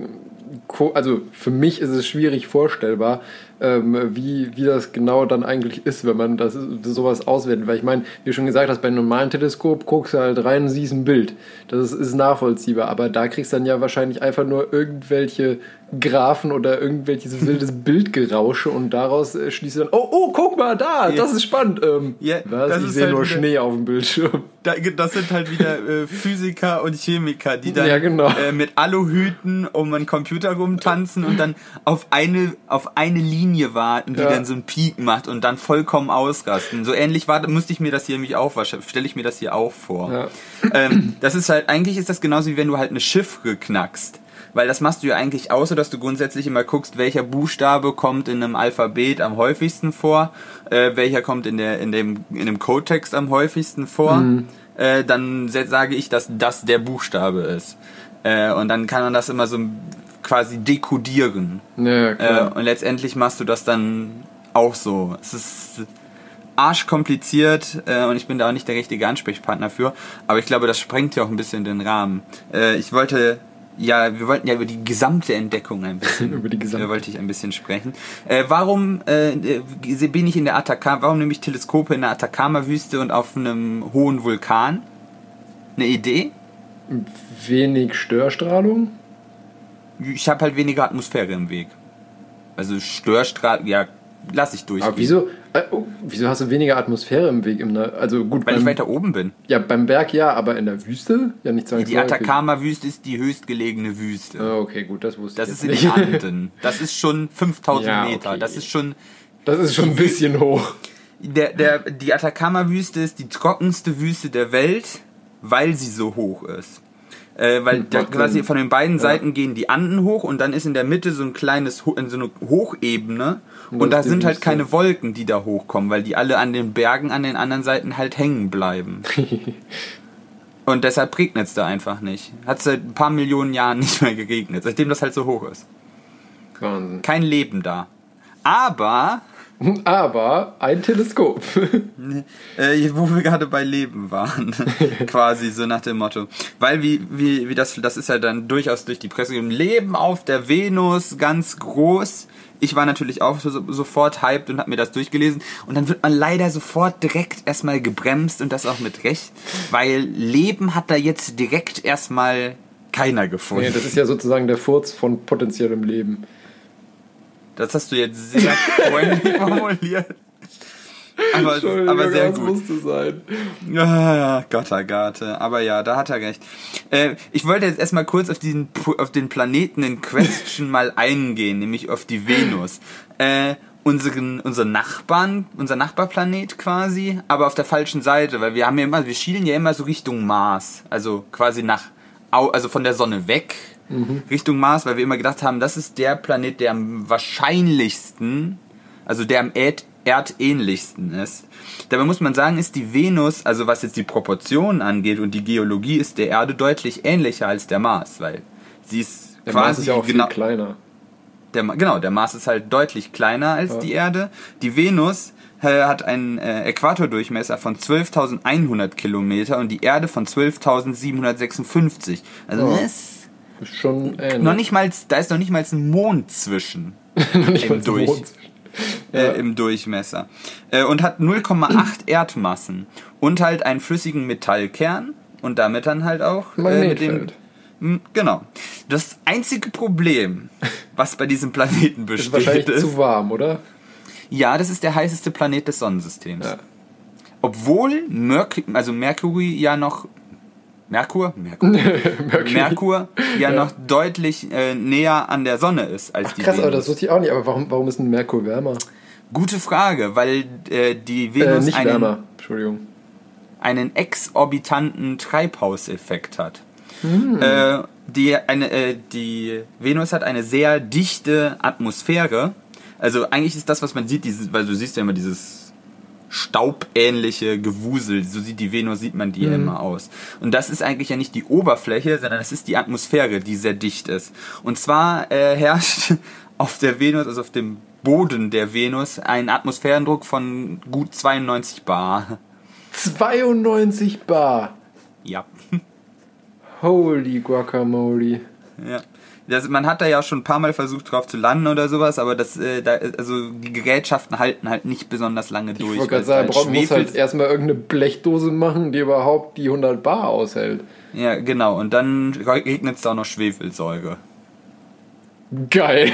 also für mich ist es schwierig vorstellbar, ähm, wie, wie das genau dann eigentlich ist, wenn man das sowas auswertet. Weil ich meine, wie schon gesagt hast, bei einem normalen Teleskop guckst du halt rein und siehst ein Bild. Das ist, nachvollziehbar, aber da kriegst du dann ja wahrscheinlich einfach nur irgendwelche Graphen oder irgendwelches wildes Bildgerausche und daraus äh, schließt du dann, oh, oh, guck mal da, das ist spannend. Ähm, Ja, was? das ich ist sehe halt nur wieder- Schnee auf dem Bildschirm. Da, das sind halt wieder äh, Physiker und Chemiker, die dann Ja, genau. äh, mit Aluhüten um einen Computer rumtanzen und dann auf eine, auf eine Linie warten, die Ja. dann so einen Peak macht und dann vollkommen ausrasten. So ähnlich war, musste ich mir das hier nämlich auch, stelle ich mir das hier auch vor. Ja. Ähm, das ist halt, eigentlich ist das genauso wie wenn du halt eine Chiffre knackst. Weil das machst du ja eigentlich außer, dass du grundsätzlich immer guckst, welcher Buchstabe kommt in einem Alphabet am häufigsten vor, äh, welcher kommt in, der, in, dem, in dem Codetext am häufigsten vor. Äh, dann sage ich, dass das der Buchstabe ist. Äh, und dann kann man das immer so quasi dekodieren. Ja, Äh, und letztendlich machst du das dann auch so. Es ist arschkompliziert äh, und ich bin da auch nicht der richtige Ansprechpartner für. Aber ich glaube, das sprengt ja auch ein bisschen den Rahmen. Äh, ich wollte, ja, wir wollten ja über die gesamte Entdeckung ein bisschen, Über die gesamte. wollte ich ein bisschen sprechen. Äh, warum äh, äh, bin ich in der Atacama, warum nehme ich Teleskope in der Atacama-Wüste und auf einem hohen Vulkan? Eine Idee? Wenig Störstrahlung. Ich habe halt weniger Atmosphäre im Weg. Also Störstrahl, ja, lass ich durch. Aber wieso, oh, wieso hast du weniger Atmosphäre im Weg? Im, Na- also gut, Weil ich beim, weiter oben bin. ja, beim Berg ja, aber in der Wüste ja nicht Die zwangsläufig. Atacama-Wüste ist die höchstgelegene Wüste. Ah, okay, gut, das wusste Das ich ist in den. Anden. Das ist schon 5000 Ja, Meter. okay. Das ist schon. Das ist schon ein bisschen hoch. Der, der, die Atacama-Wüste ist die trockenste Wüste der Welt, weil sie so hoch ist. Äh, weil da macht quasi von den beiden Seiten gehen die Anden hoch und dann ist in der Mitte so ein kleines, so eine Hochebene und, Und da sind halt keine Wolken, die da hochkommen, weil die alle an den Bergen an den anderen Seiten halt hängen bleiben. und deshalb regnet es da einfach nicht. Hat seit ein paar Millionen Jahren nicht mehr geregnet, seitdem das halt so hoch ist. Wahnsinn. Kein Leben da. Aber Aber ein Teleskop. Äh, wo wir gerade bei Leben waren. Quasi so nach dem Motto. Weil wie, wie, wie das, das ist ja dann durchaus durch die Presse gegeben. Leben auf der Venus, ganz groß. Ich war natürlich auch so, sofort hyped und habe mir das durchgelesen. Und dann wird man leider sofort direkt erstmal gebremst und das auch mit Recht. Weil Leben hat da jetzt direkt erstmal keiner gefunden. nee, das ist ja sozusagen der Furz von potenziellem Leben. Das hast du jetzt sehr freundlich formuliert. Aber, aber sehr gut. musste sein. Ah, Gottergarte. Aber ja, da hat er recht. Äh, ich wollte jetzt erstmal kurz auf, diesen, auf den Planeten in Question mal eingehen, nämlich auf die Venus. Äh, unseren, unseren Nachbarn, unser Nachbarplanet quasi, aber auf der falschen Seite, weil wir haben ja immer, wir schielen ja immer so Richtung Mars, also quasi nach, also von der Sonne weg Richtung Mars, weil wir immer gedacht haben, das ist der Planet, der am wahrscheinlichsten, also der am Erd erdähnlichsten ist. Dabei muss man sagen, ist die Venus, also was jetzt die Proportionen angeht und die Geologie, ist der Erde deutlich ähnlicher als der Mars, weil sie ist Der quasi Mars ist ja auch genau, viel kleiner. der, genau, der Mars ist halt deutlich kleiner als Ja. die Erde. Die Venus äh, hat einen äh, Äquatordurchmesser von 12.100 Kilometer und die Erde von 12.756. Also Ja. das ist schon ähnlich. noch nicht mal, da ist noch nicht mal ein Mond zwischen Noch nicht mal Durch. Mond. äh, im Durchmesser äh, und hat 0,8 Erdmassen und halt einen flüssigen Metallkern und damit dann halt auch äh, mit dem. M, Genau. Das einzige Problem, was bei diesem Planeten Ist besteht, wahrscheinlich ist, zu warm, oder? ja, das ist der heißeste Planet des Sonnensystems. Ja. Obwohl Merk also Mercury ja noch Merkur, Merkur. Merkur ja, noch deutlich äh, näher an der Sonne ist als die Krass, aber Venus. das wusste ich auch nicht. Aber warum, warum ist ein Merkur wärmer? Gute Frage, weil äh, die Äh, Venus nicht einen, wärmer, Entschuldigung. einen exorbitanten Treibhauseffekt hat. Hm. Äh, die, eine, äh, die Venus hat eine sehr dichte Atmosphäre. Also eigentlich ist das, was man sieht, dieses, weil du siehst ja immer dieses staubähnliche Gewusel, so sieht die Venus, sieht man die Mhm. immer aus. Und das ist eigentlich ja nicht die Oberfläche, sondern das ist die Atmosphäre, die sehr dicht ist. Und zwar äh, herrscht auf der Venus, also auf dem Boden der Venus, ein Atmosphärendruck von gut 92 Bar. 92 Bar. Ja. Holy Guacamole. Ja. Das, man hat da ja schon ein paar Mal versucht drauf zu landen oder sowas, aber das, äh, da, also die Gerätschaften halten halt nicht besonders lange durch. Ich wollte gerade sagen, halt braucht muss halt erstmal irgendeine Blechdose machen, die überhaupt die 100 Bar aushält. Ja, genau. Und dann regnet es da auch noch Schwefelsäure. Geil.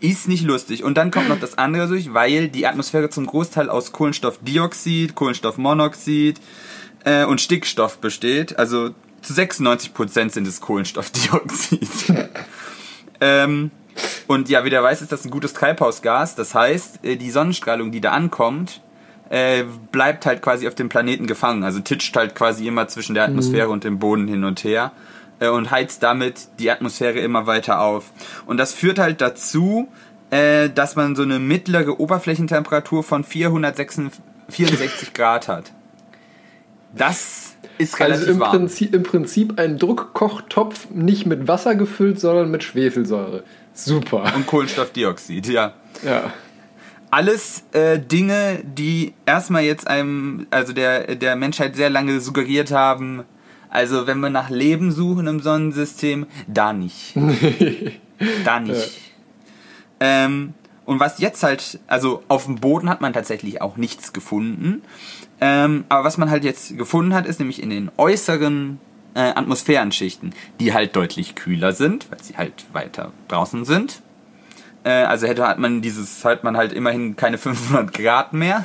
Ist nicht lustig. Und dann kommt noch das andere durch, weil die Atmosphäre zum Großteil aus Kohlenstoffdioxid, Kohlenstoffmonoxid äh, und Stickstoff besteht. Also zu 96% sind es Kohlenstoffdioxid. ähm, und ja, wie der weiß, ist das ein gutes Treibhausgas. Das heißt, äh, die Sonnenstrahlung, die da ankommt, äh, bleibt halt quasi auf dem Planeten gefangen. Also titscht halt quasi immer zwischen der Atmosphäre und dem Boden hin und her äh, und heizt damit die Atmosphäre immer weiter auf. Und das führt halt dazu, äh, dass man so eine mittlere Oberflächentemperatur von 464 Grad hat. Das ist relativ Also im warm. Prinzip, im Prinzip ein Druckkochtopf nicht mit Wasser gefüllt, sondern mit Schwefelsäure. Super. Und Kohlenstoffdioxid, ja. Ja. alles äh, Dinge, die erstmal jetzt einem, also der, der Menschheit sehr lange suggeriert haben, also wenn wir nach Leben suchen im Sonnensystem, da nicht. da nicht. Ähm, und was jetzt halt, also auf dem Boden hat man tatsächlich auch nichts gefunden. Ähm, aber was man halt jetzt gefunden hat, ist nämlich in den äußeren äh, Atmosphärenschichten, die halt deutlich kühler sind, weil sie halt weiter draußen sind. Äh, also hätte hat man dieses, hat man halt immerhin keine 500 Grad mehr.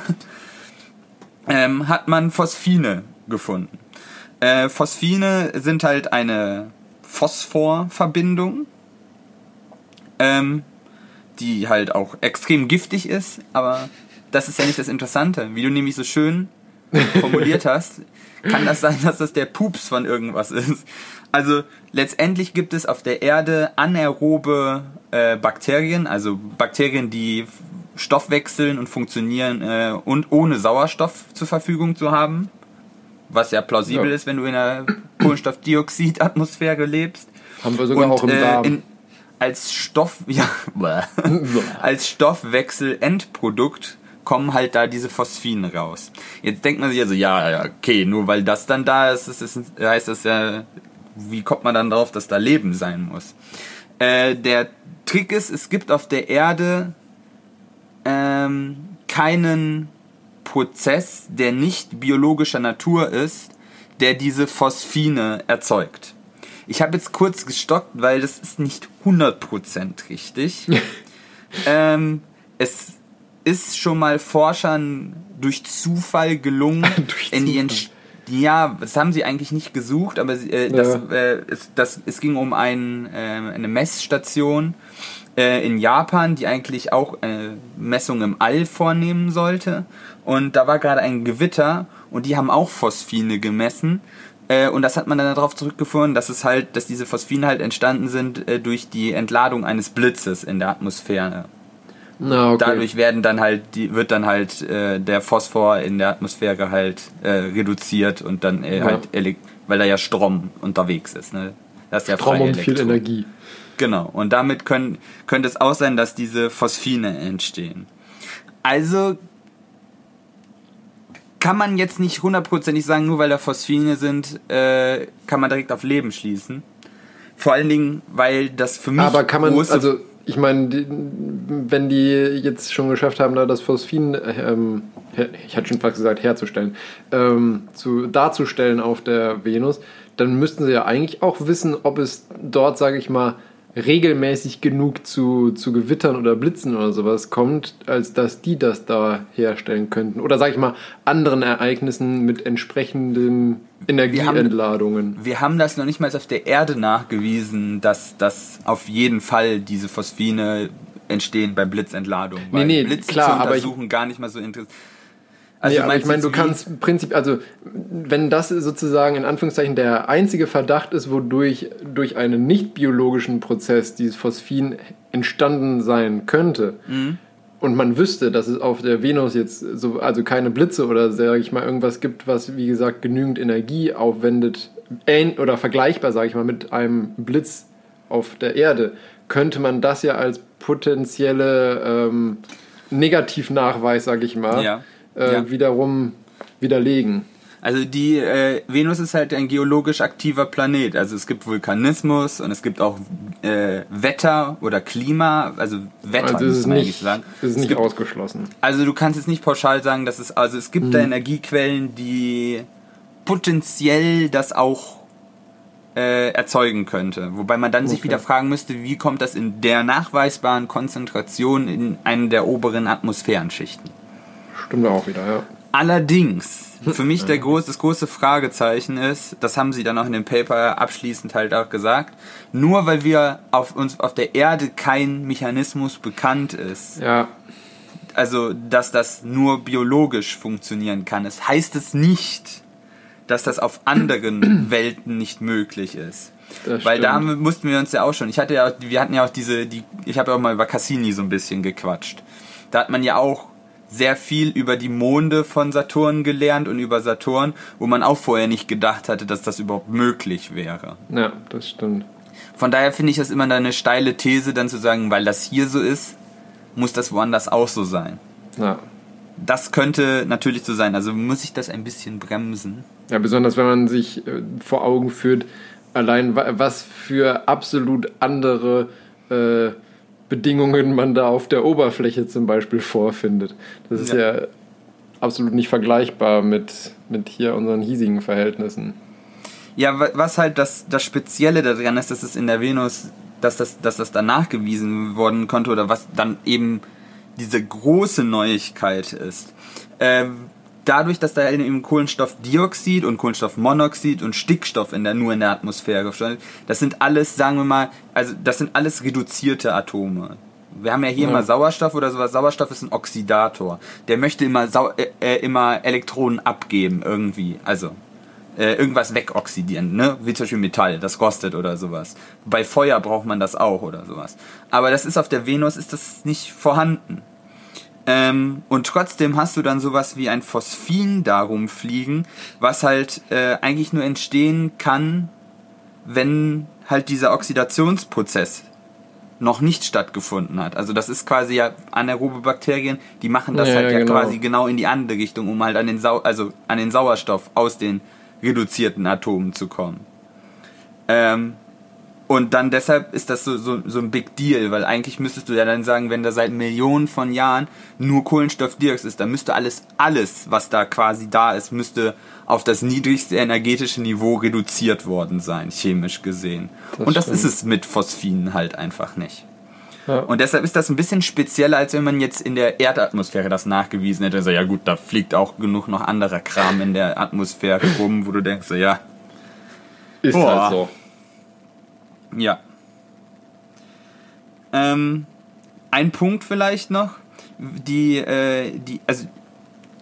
Ähm, hat man Phosphine gefunden. Äh, Phosphine sind halt eine Phosphorverbindung, ähm, die halt auch extrem giftig ist, aber das ist ja nicht das Interessante. Wie du nämlich so schön formuliert hast, kann das sein, dass das der Pups von irgendwas ist. Also letztendlich gibt es auf der Erde anaerobe äh, Bakterien, also Bakterien, die Stoff wechseln und funktionieren äh, und ohne Sauerstoff zur Verfügung zu haben. Was ja plausibel Ja. ist, wenn du in einer Kohlenstoffdioxid-Atmosphäre lebst. Haben wir sogar auch im äh, Darm. in, als Stoff, ja, als Stoffwechsel-Endprodukt kommen halt da diese Phosphine raus. Jetzt denkt man sich also, ja, ja, okay, nur weil das dann da ist, ist, ist heißt das ja, wie kommt man dann drauf, dass da Leben sein muss? Äh, der Trick ist, es gibt auf der Erde ähm, keinen Prozess, der nicht biologischer Natur ist, der diese Phosphine erzeugt. Ich habe jetzt kurz gestockt, weil das ist nicht 100% richtig. ähm, es ist schon mal Forschern durch Zufall gelungen, Durch in die Zufall. Entsch ja, das haben sie eigentlich nicht gesucht, aber äh, das, Ja. äh, es, das, es ging um ein, äh, eine Messstation äh, in Japan, die eigentlich auch eine Messung im All vornehmen sollte. Und da war gerade ein Gewitter und die haben auch Phosphine gemessen. Äh, und das hat man dann darauf zurückgeführt, dass es halt, dass diese Phosphine halt entstanden sind äh, durch die Entladung eines Blitzes in der Atmosphäre. Na, okay. Dadurch werden dann halt, die, wird dann halt äh, der Phosphor in der Atmosphäre halt äh, reduziert und dann äh, Ja. halt, weil da ja Strom unterwegs ist. Ne? Das ist ja Strom und viel Energie. Genau. Und damit können, könnte es auch sein, dass diese Phosphine entstehen. Also kann man jetzt nicht hundertprozentig sagen, nur weil da Phosphine sind, äh, kann man direkt auf Leben schließen. Vor allen Dingen, weil das für mich Aber kann man, also ich meine, wenn die jetzt schon geschafft haben, da das Phosphin, ähm, ich hatte schon fast gesagt, herzustellen, ähm, zu, darzustellen auf der Venus, dann müssten sie ja eigentlich auch wissen, ob es dort, sage ich mal, regelmäßig genug zu, zu Gewittern oder Blitzen oder sowas kommt, als dass die das da herstellen könnten. Oder sage ich mal, anderen Ereignissen mit entsprechenden Energieentladungen. wir haben das noch nicht mal auf der Erde nachgewiesen, dass, dass auf jeden Fall diese Phosphine entstehen bei Blitzentladung. Weil nee, Blitze klar, zu aber ich- untersuchen gar nicht mal so interessant. Also aber ich meine, du kannst prinzip, also wenn das sozusagen in Anführungszeichen der einzige Verdacht ist, wodurch durch einen nicht biologischen Prozess dieses Phosphin entstanden sein könnte, Mhm. und man wüsste, dass es auf der Venus jetzt so, also keine Blitze oder sage ich mal irgendwas gibt, was wie gesagt genügend Energie aufwendet, ähn- oder vergleichbar, sage ich mal, mit einem Blitz auf der Erde, könnte man das ja als potenzielle ähm, Negativnachweis, sage ich mal, Ja. Äh, Ja. wiederum widerlegen. Also die äh, Venus ist halt ein geologisch aktiver Planet. Also es gibt Vulkanismus und es gibt auch äh, Wetter oder Klima, also Wetter Also es ist muss man nicht, eigentlich sagen. es ist Es nicht gibt, ausgeschlossen. also du kannst jetzt nicht pauschal sagen, dass es also es gibt Mhm. da Energiequellen, die potenziell das auch äh, erzeugen könnte. Wobei man dann sich Okay. wieder fragen müsste, wie kommt das in der nachweisbaren Konzentration in einer der oberen Atmosphärenschichten? Stimmt auch wieder, ja. Allerdings, für mich der groß, das große Fragezeichen ist, das haben sie dann auch in dem Paper abschließend halt auch gesagt, nur weil wir auf uns auf der Erde kein Mechanismus bekannt ist, Ja, also dass das nur biologisch funktionieren kann, es heißt es nicht, dass das auf anderen Welten nicht möglich ist. Das Weil da mussten wir uns ja auch schon. Ich hatte ja, auch- wir hatten ja auch diese, die, ich habe ja auch mal über Cassini so ein bisschen gequatscht. Da hat man ja auch sehr viel über die Monde von Saturn gelernt und über Saturn, wo man auch vorher nicht gedacht hatte, dass das überhaupt möglich wäre. ja, das stimmt. Von daher finde ich das immer eine steile These, dann zu sagen, weil das hier so ist, muss das woanders auch so sein. Ja. Das könnte natürlich so sein. Also muss ich das ein bisschen bremsen. Ja, besonders wenn man sich äh, vor Augen führt, allein wa- was für absolut andere äh, Bedingungen man da auf der Oberfläche zum Beispiel vorfindet. Das ist ja, Ja. absolut nicht vergleichbar mit, mit hier unseren hiesigen Verhältnissen. Ja, wa- was halt das, das Spezielle daran ist, dass es in der Venus, dass das, dass das dann nachgewiesen worden konnte oder was dann eben diese große Neuigkeit ist. Ähm, dadurch, dass da eben Kohlenstoffdioxid und Kohlenstoffmonoxid und Stickstoff in der, nur in der Atmosphäre stand, das sind alles, sagen wir mal, also das sind alles reduzierte Atome. Wir haben ja hier Ja. immer Sauerstoff oder sowas. Sauerstoff ist ein Oxidator. Der möchte immer, Sau äh, äh, immer Elektronen abgeben irgendwie. Also äh, irgendwas wegoxidieren, ne? Wie zum Beispiel Metall, das rostet oder sowas. Bei Feuer braucht man das auch oder sowas. Aber das ist auf der Venus ist das nicht vorhanden. Ähm, und trotzdem hast du dann sowas wie ein Phosphin darum fliegen, was halt äh, eigentlich nur entstehen kann, wenn halt dieser Oxidationsprozess noch nicht stattgefunden hat. Also das ist quasi ja anaerobe Bakterien, die machen das Ja, halt ja, genau. quasi genau in die andere Richtung, um halt an den Sau also an den Sauerstoff aus den reduzierten Atomen zu kommen. Ähm, und dann deshalb ist das so, so, so ein Big Deal, weil eigentlich müsstest du ja dann sagen, wenn da seit Millionen von Jahren nur Kohlenstoffdioxid ist, dann müsste alles, alles, was da quasi da ist, müsste auf das niedrigste energetische Niveau reduziert worden sein, chemisch gesehen. Das und das stimmt. ist es mit Phosphinen halt einfach nicht. Ja. Und deshalb ist das ein bisschen spezieller, als wenn man jetzt in der Erdatmosphäre das nachgewiesen hätte. Also ja gut, da fliegt auch genug noch anderer Kram in der Atmosphäre rum, wo du denkst, so, ja, Ist Boah. halt so. Ja. Ähm, ein Punkt vielleicht noch, die, äh, die, also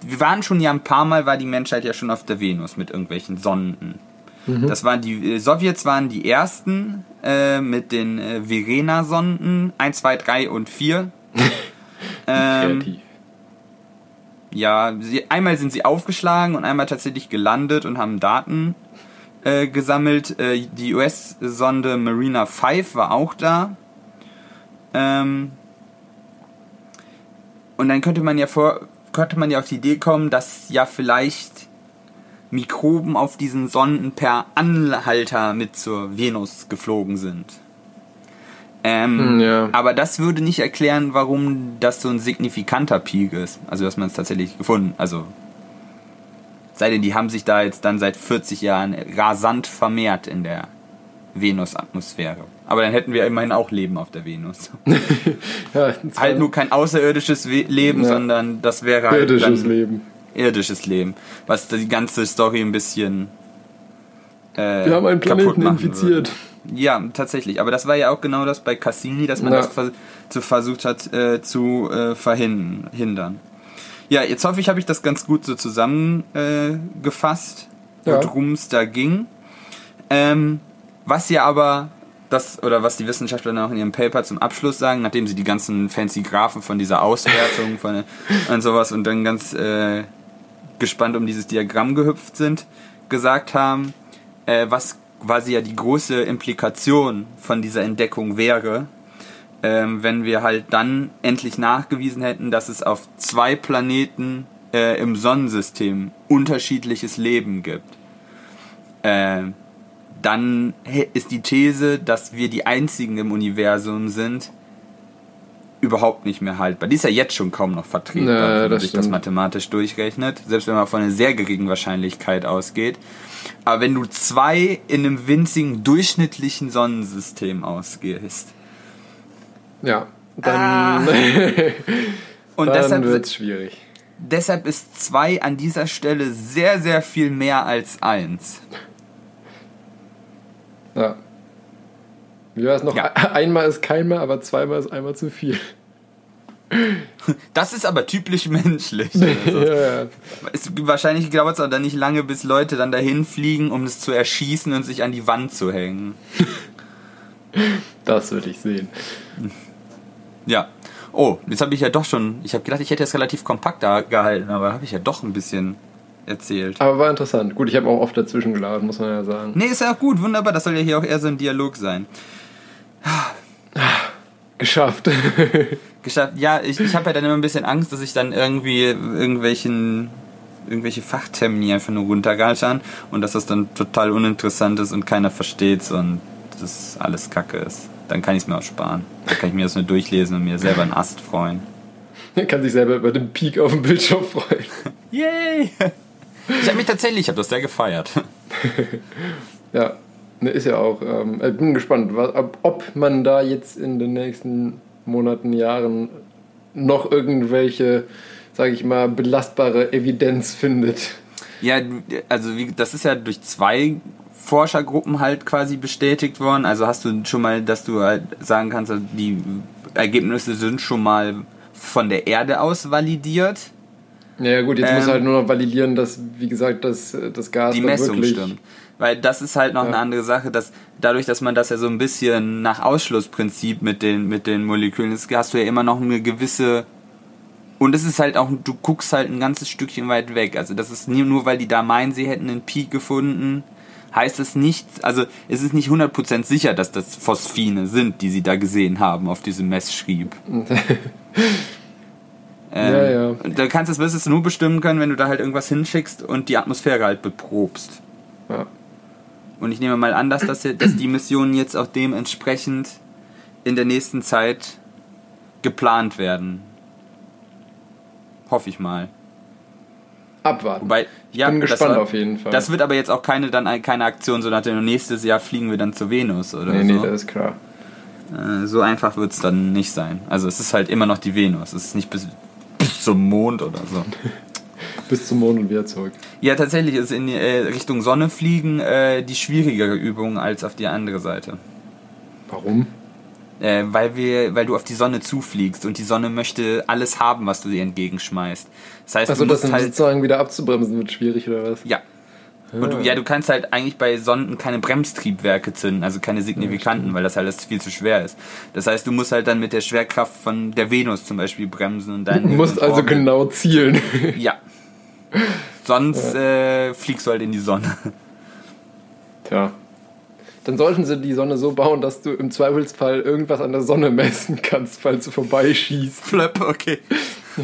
wir waren schon ja ein paar Mal, war die Menschheit ja schon auf der Venus mit irgendwelchen Sonden. Das waren die äh, Sowjets waren die ersten äh, mit den äh, Verena-Sonden 1, 2, 3 und 4. ähm, Kreativ. ja, sie, einmal sind sie aufgeschlagen und einmal tatsächlich gelandet und haben Daten äh, gesammelt. Äh, die US-Sonde Marina 5 war auch da. Ähm, und dann könnte man ja vor, könnte man ja auf die Idee kommen, dass ja vielleicht Mikroben auf diesen Sonden per Anhalter mit zur Venus geflogen sind. Ähm, Hm, ja. Aber das würde nicht erklären, warum das so ein signifikanter Peak ist. Also, dass man es tatsächlich gefunden. Also, sei denn, die haben sich da jetzt dann seit 40 Jahren rasant vermehrt in der Venus-Atmosphäre. Aber dann hätten wir immerhin auch Leben auf der Venus. Ja, halt nur kein außerirdisches We Leben, Ja. sondern das wäre halt irdisches Leben. irdisches Leben, was die ganze Story ein bisschen äh, Wir haben einen kaputt Planeten infiziert. Würde. Ja, tatsächlich. Aber das war ja auch genau das bei Cassini, dass man Ja. das vers zu versucht hat äh, zu äh, verhindern. Ja, jetzt hoffe ich, habe ich das ganz gut so zusammengefasst, äh, Ja. worum es da ging. Ähm, was ja aber das, oder was die Wissenschaftler noch in ihrem Paper zum Abschluss sagen, nachdem sie die ganzen fancy Graphen von dieser Auswertung von, und sowas und dann ganz äh, gespannt um dieses Diagramm gehüpft sind, gesagt haben, äh, was quasi ja die große Implikation von dieser Entdeckung wäre, ähm, wenn wir halt dann endlich nachgewiesen hätten, dass es auf zwei Planeten äh, im Sonnensystem unterschiedliches Leben gibt. Ähm, dann ist die These, dass wir die einzigen im Universum sind, überhaupt nicht mehr haltbar. Die ist ja jetzt schon kaum noch vertretbar, Ja, wenn man sich das mathematisch durchrechnet, selbst wenn man von einer sehr geringen Wahrscheinlichkeit ausgeht. Aber wenn du zwei in einem winzigen durchschnittlichen Sonnensystem ausgehst, Ja, dann, Ah. und dann deshalb, wird es schwierig. deshalb ist zwei an dieser Stelle sehr, sehr viel mehr als eins. Ja. Wie war es noch? Ja. Einmal ist kein mehr, aber zweimal ist einmal zu viel. Das ist aber typisch menschlich. Also, ja, ja. es, wahrscheinlich dauert es auch dann nicht lange, bis Leute dann dahin fliegen, um es zu erschießen und sich an die Wand zu hängen. Das würde ich sehen. Ja. Oh, jetzt habe ich ja doch schon. Ich habe gedacht, ich hätte es relativ kompakt da gehalten, aber habe ich ja doch ein bisschen erzählt. Aber war interessant. Gut, ich habe auch oft dazwischen gelabert, muss man ja sagen. Nee, ist ja auch gut, wunderbar. Das soll ja hier auch eher so ein Dialog sein. Geschafft. Geschafft. Ja, ich, ich habe ja dann immer ein bisschen Angst, dass ich dann irgendwie irgendwelchen irgendwelche Fachtermini einfach nur runtergalschern und dass das dann total uninteressant ist und keiner versteht's und das alles Kacke ist. Dann kann ich es mir auch sparen. Dann kann ich mir das nur durchlesen und mir selber einen Ast freuen. Man kann sich selber über den Peak auf dem Bildschirm freuen. Yay! Ich habe mich tatsächlich, ich habe das sehr gefeiert. Ja, ne, ist ja auch. Ähm, ich bin gespannt, was, ob, ob man da jetzt in den nächsten Monaten, Jahren noch irgendwelche, sage ich mal, belastbare Evidenz findet. Ja, also wie, das ist ja durch zwei Forschergruppen halt quasi bestätigt worden. Also hast du schon mal, dass du halt sagen kannst, also die Ergebnisse sind schon mal von der Erde aus validiert. Ja gut, jetzt muss Ähm, halt nur noch validieren, dass, wie gesagt, das, das Gas Die Messung wirklich... stimmt. Weil das ist halt noch Ja. eine andere Sache, dass dadurch, dass man das ja so ein bisschen nach Ausschlussprinzip mit den, mit den Molekülen ist, hast du ja immer noch eine gewisse und es ist halt auch, du guckst halt ein ganzes Stückchen weit weg. Also das ist nie, nur, weil die da meinen, sie hätten einen Peak gefunden, heißt es nicht, also es ist nicht 100% sicher, dass das Phosphine sind, die sie da gesehen haben auf diesem Messschrieb. Ähm, Ja, ja. Da kannst du, du nur bestimmen können, wenn du da halt irgendwas hinschickst und die Atmosphäre halt beprobst. Ja. Und ich nehme mal an, dass, das, dass die Missionen jetzt auch dementsprechend in der nächsten Zeit geplant werden. Hoffe ich mal. Abwarten. Wobei, ja, bin das gespannt war- auf jeden Fall. Das wird aber jetzt auch keine, dann ein- keine Aktion, so nach dem nächstes Jahr fliegen wir dann zur Venus oder nee, nee, so. das ist klar. Äh, so einfach wird es dann nicht sein. Also es ist halt immer noch die Venus. Es ist nicht bis, bis zum Mond oder so. Bis zum Mond und wieder zurück. Ja, tatsächlich ist in äh, Richtung Sonne fliegen äh, die schwierigere Übung als auf die andere Seite. Warum? Äh, weil, wir, weil du auf die Sonne zufliegst und die Sonne möchte alles haben, was du ihr entgegenschmeißt. Das heißt, Achso, du das musst dann halt. sozusagen wieder abzubremsen wird schwierig oder was? Ja. Und du, ja, du kannst halt eigentlich bei Sonden keine Bremstriebwerke zünden, also keine signifikanten, weil das alles viel zu schwer ist. Das heißt, du musst halt dann mit der Schwerkraft von der Venus zum Beispiel bremsen und dann. Du musst also genau zielen. Ja. Sonst äh, fliegst du halt in die Sonne. Tja. Dann sollten sie die Sonne so bauen, dass du im Zweifelsfall irgendwas an der Sonne messen kannst, falls du vorbeischießt. Flöpp, okay.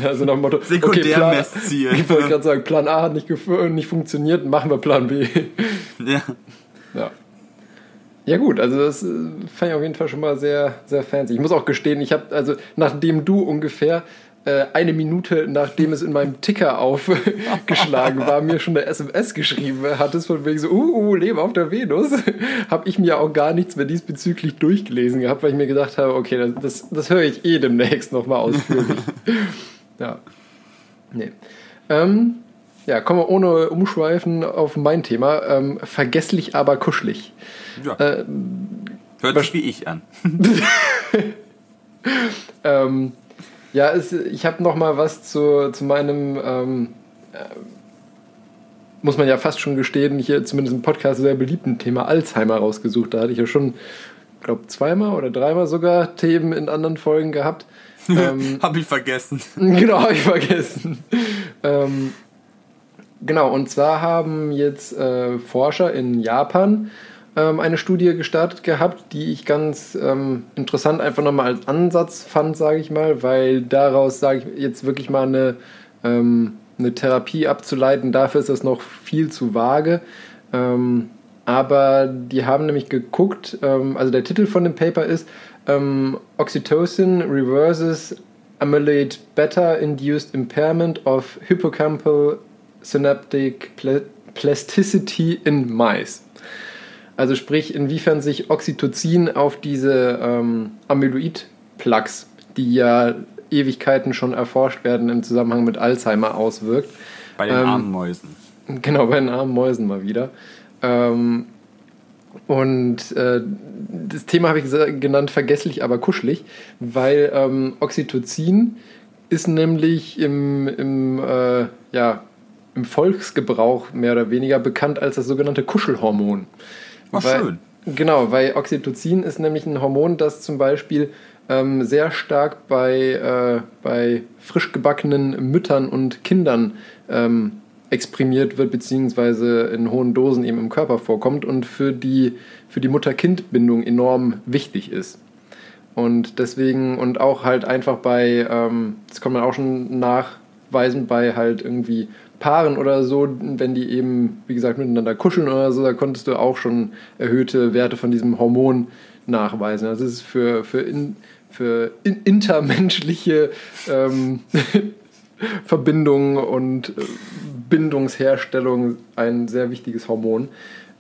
Ja, so nach dem Motto. Sekundärmessziel. Ich wollte gerade sagen, Plan A hat nicht, nicht funktioniert, machen wir Plan B. Ja. Ja. Ja gut, also das äh, fand ich auf jeden Fall schon mal sehr, sehr fancy. Ich muss auch gestehen, ich habe, also nachdem du ungefähr äh, eine Minute, nachdem es in meinem Ticker aufgeschlagen war, mir schon eine SMS geschrieben hattest, von wegen so, uh, uh Leben auf der Venus, habe ich mir auch gar nichts mehr diesbezüglich durchgelesen gehabt, weil ich mir gedacht habe, okay, das, das, höre ich eh demnächst nochmal ausführlich. ja. Nee. Ähm, ja, kommen wir ohne Umschweifen auf mein Thema. Ähm, vergesslich, aber kuschelig. ja. Äh, Hört sich wie ich an. ähm, ja, es, ich habe noch mal was zu, zu meinem, ähm, äh, muss man ja fast schon gestehen, hier zumindest im Podcast sehr beliebten Thema Alzheimer rausgesucht. Da hatte ich ja schon, glaube zweimal oder dreimal sogar Themen in anderen Folgen gehabt. Ähm, Hab ich vergessen. genau, habe ich vergessen. ähm, genau, und zwar haben jetzt äh, Forscher in Japan ähm, eine Studie gestartet gehabt, die ich ganz ähm, interessant einfach nochmal als Ansatz fand, sage ich mal, weil daraus, sage ich jetzt wirklich mal eine, ähm, eine Therapie abzuleiten, dafür ist das noch viel zu vage. Ähm, aber die haben nämlich geguckt, ähm, also der Titel von dem Paper ist ähm, Oxytocin reverses amyloid beta induced impairment of hippocampal synaptic pla plasticity in mice. Also sprich, inwiefern sich Oxytocin auf diese ähm, Amyloid-Plaques, die ja Ewigkeiten schon erforscht werden im Zusammenhang mit Alzheimer auswirkt. Bei den Ähm, armen Mäusen. Genau, bei den armen Mäusen mal wieder. Ähm, und äh, das Thema habe ich genannt, vergesslich, aber kuschelig, weil ähm, Oxytocin ist nämlich im, im, äh, ja, im Volksgebrauch mehr oder weniger bekannt als das sogenannte Kuschelhormon. Ach, Weil- schön. Genau, weil Oxytocin ist nämlich ein Hormon, das zum Beispiel ähm, sehr stark bei, äh, bei frisch gebackenen Müttern und Kindern ähm, exprimiert wird, beziehungsweise in hohen Dosen eben im Körper vorkommt und für die, für die Mutter-Kind-Bindung enorm wichtig ist. Und deswegen, und auch halt einfach bei, ähm, das kann man auch schon nachweisen, bei halt irgendwie Paaren oder so, wenn die eben, wie gesagt, miteinander kuscheln oder so, da konntest du auch schon erhöhte Werte von diesem Hormon nachweisen. Also das ist für, für, in, für in, intermenschliche ähm, Verbindungen und äh, Bindungsherstellung ein sehr wichtiges Hormon.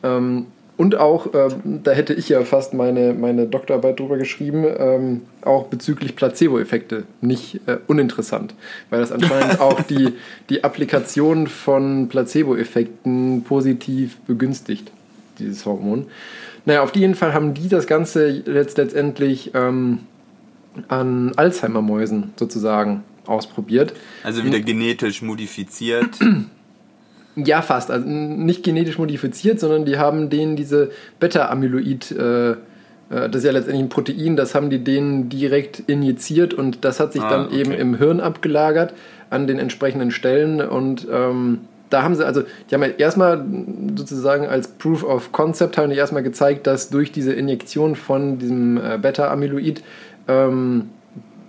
Ähm, und auch, ähm, da hätte ich ja fast meine, meine Doktorarbeit drüber geschrieben, ähm, auch bezüglich Placebo-Effekte nicht äh, uninteressant, weil das anscheinend auch die, die Applikation von Placebo-Effekten positiv begünstigt, dieses Hormon. Naja, auf jeden Fall haben die das Ganze jetzt letztendlich ähm, an Alzheimer-Mäusen sozusagen ausprobiert. Also wieder genetisch modifiziert. Ja, fast. Also nicht genetisch modifiziert, sondern die haben denen diese Beta-Amyloid, äh, äh, das ist ja letztendlich ein Protein, das haben die denen direkt injiziert und das hat sich Ah, dann okay. eben im Hirn abgelagert an den entsprechenden Stellen und ähm, da haben sie, also, die haben ja erstmal sozusagen als Proof of Concept haben die erstmal gezeigt, dass durch diese Injektion von diesem äh, Beta-Amyloid ähm,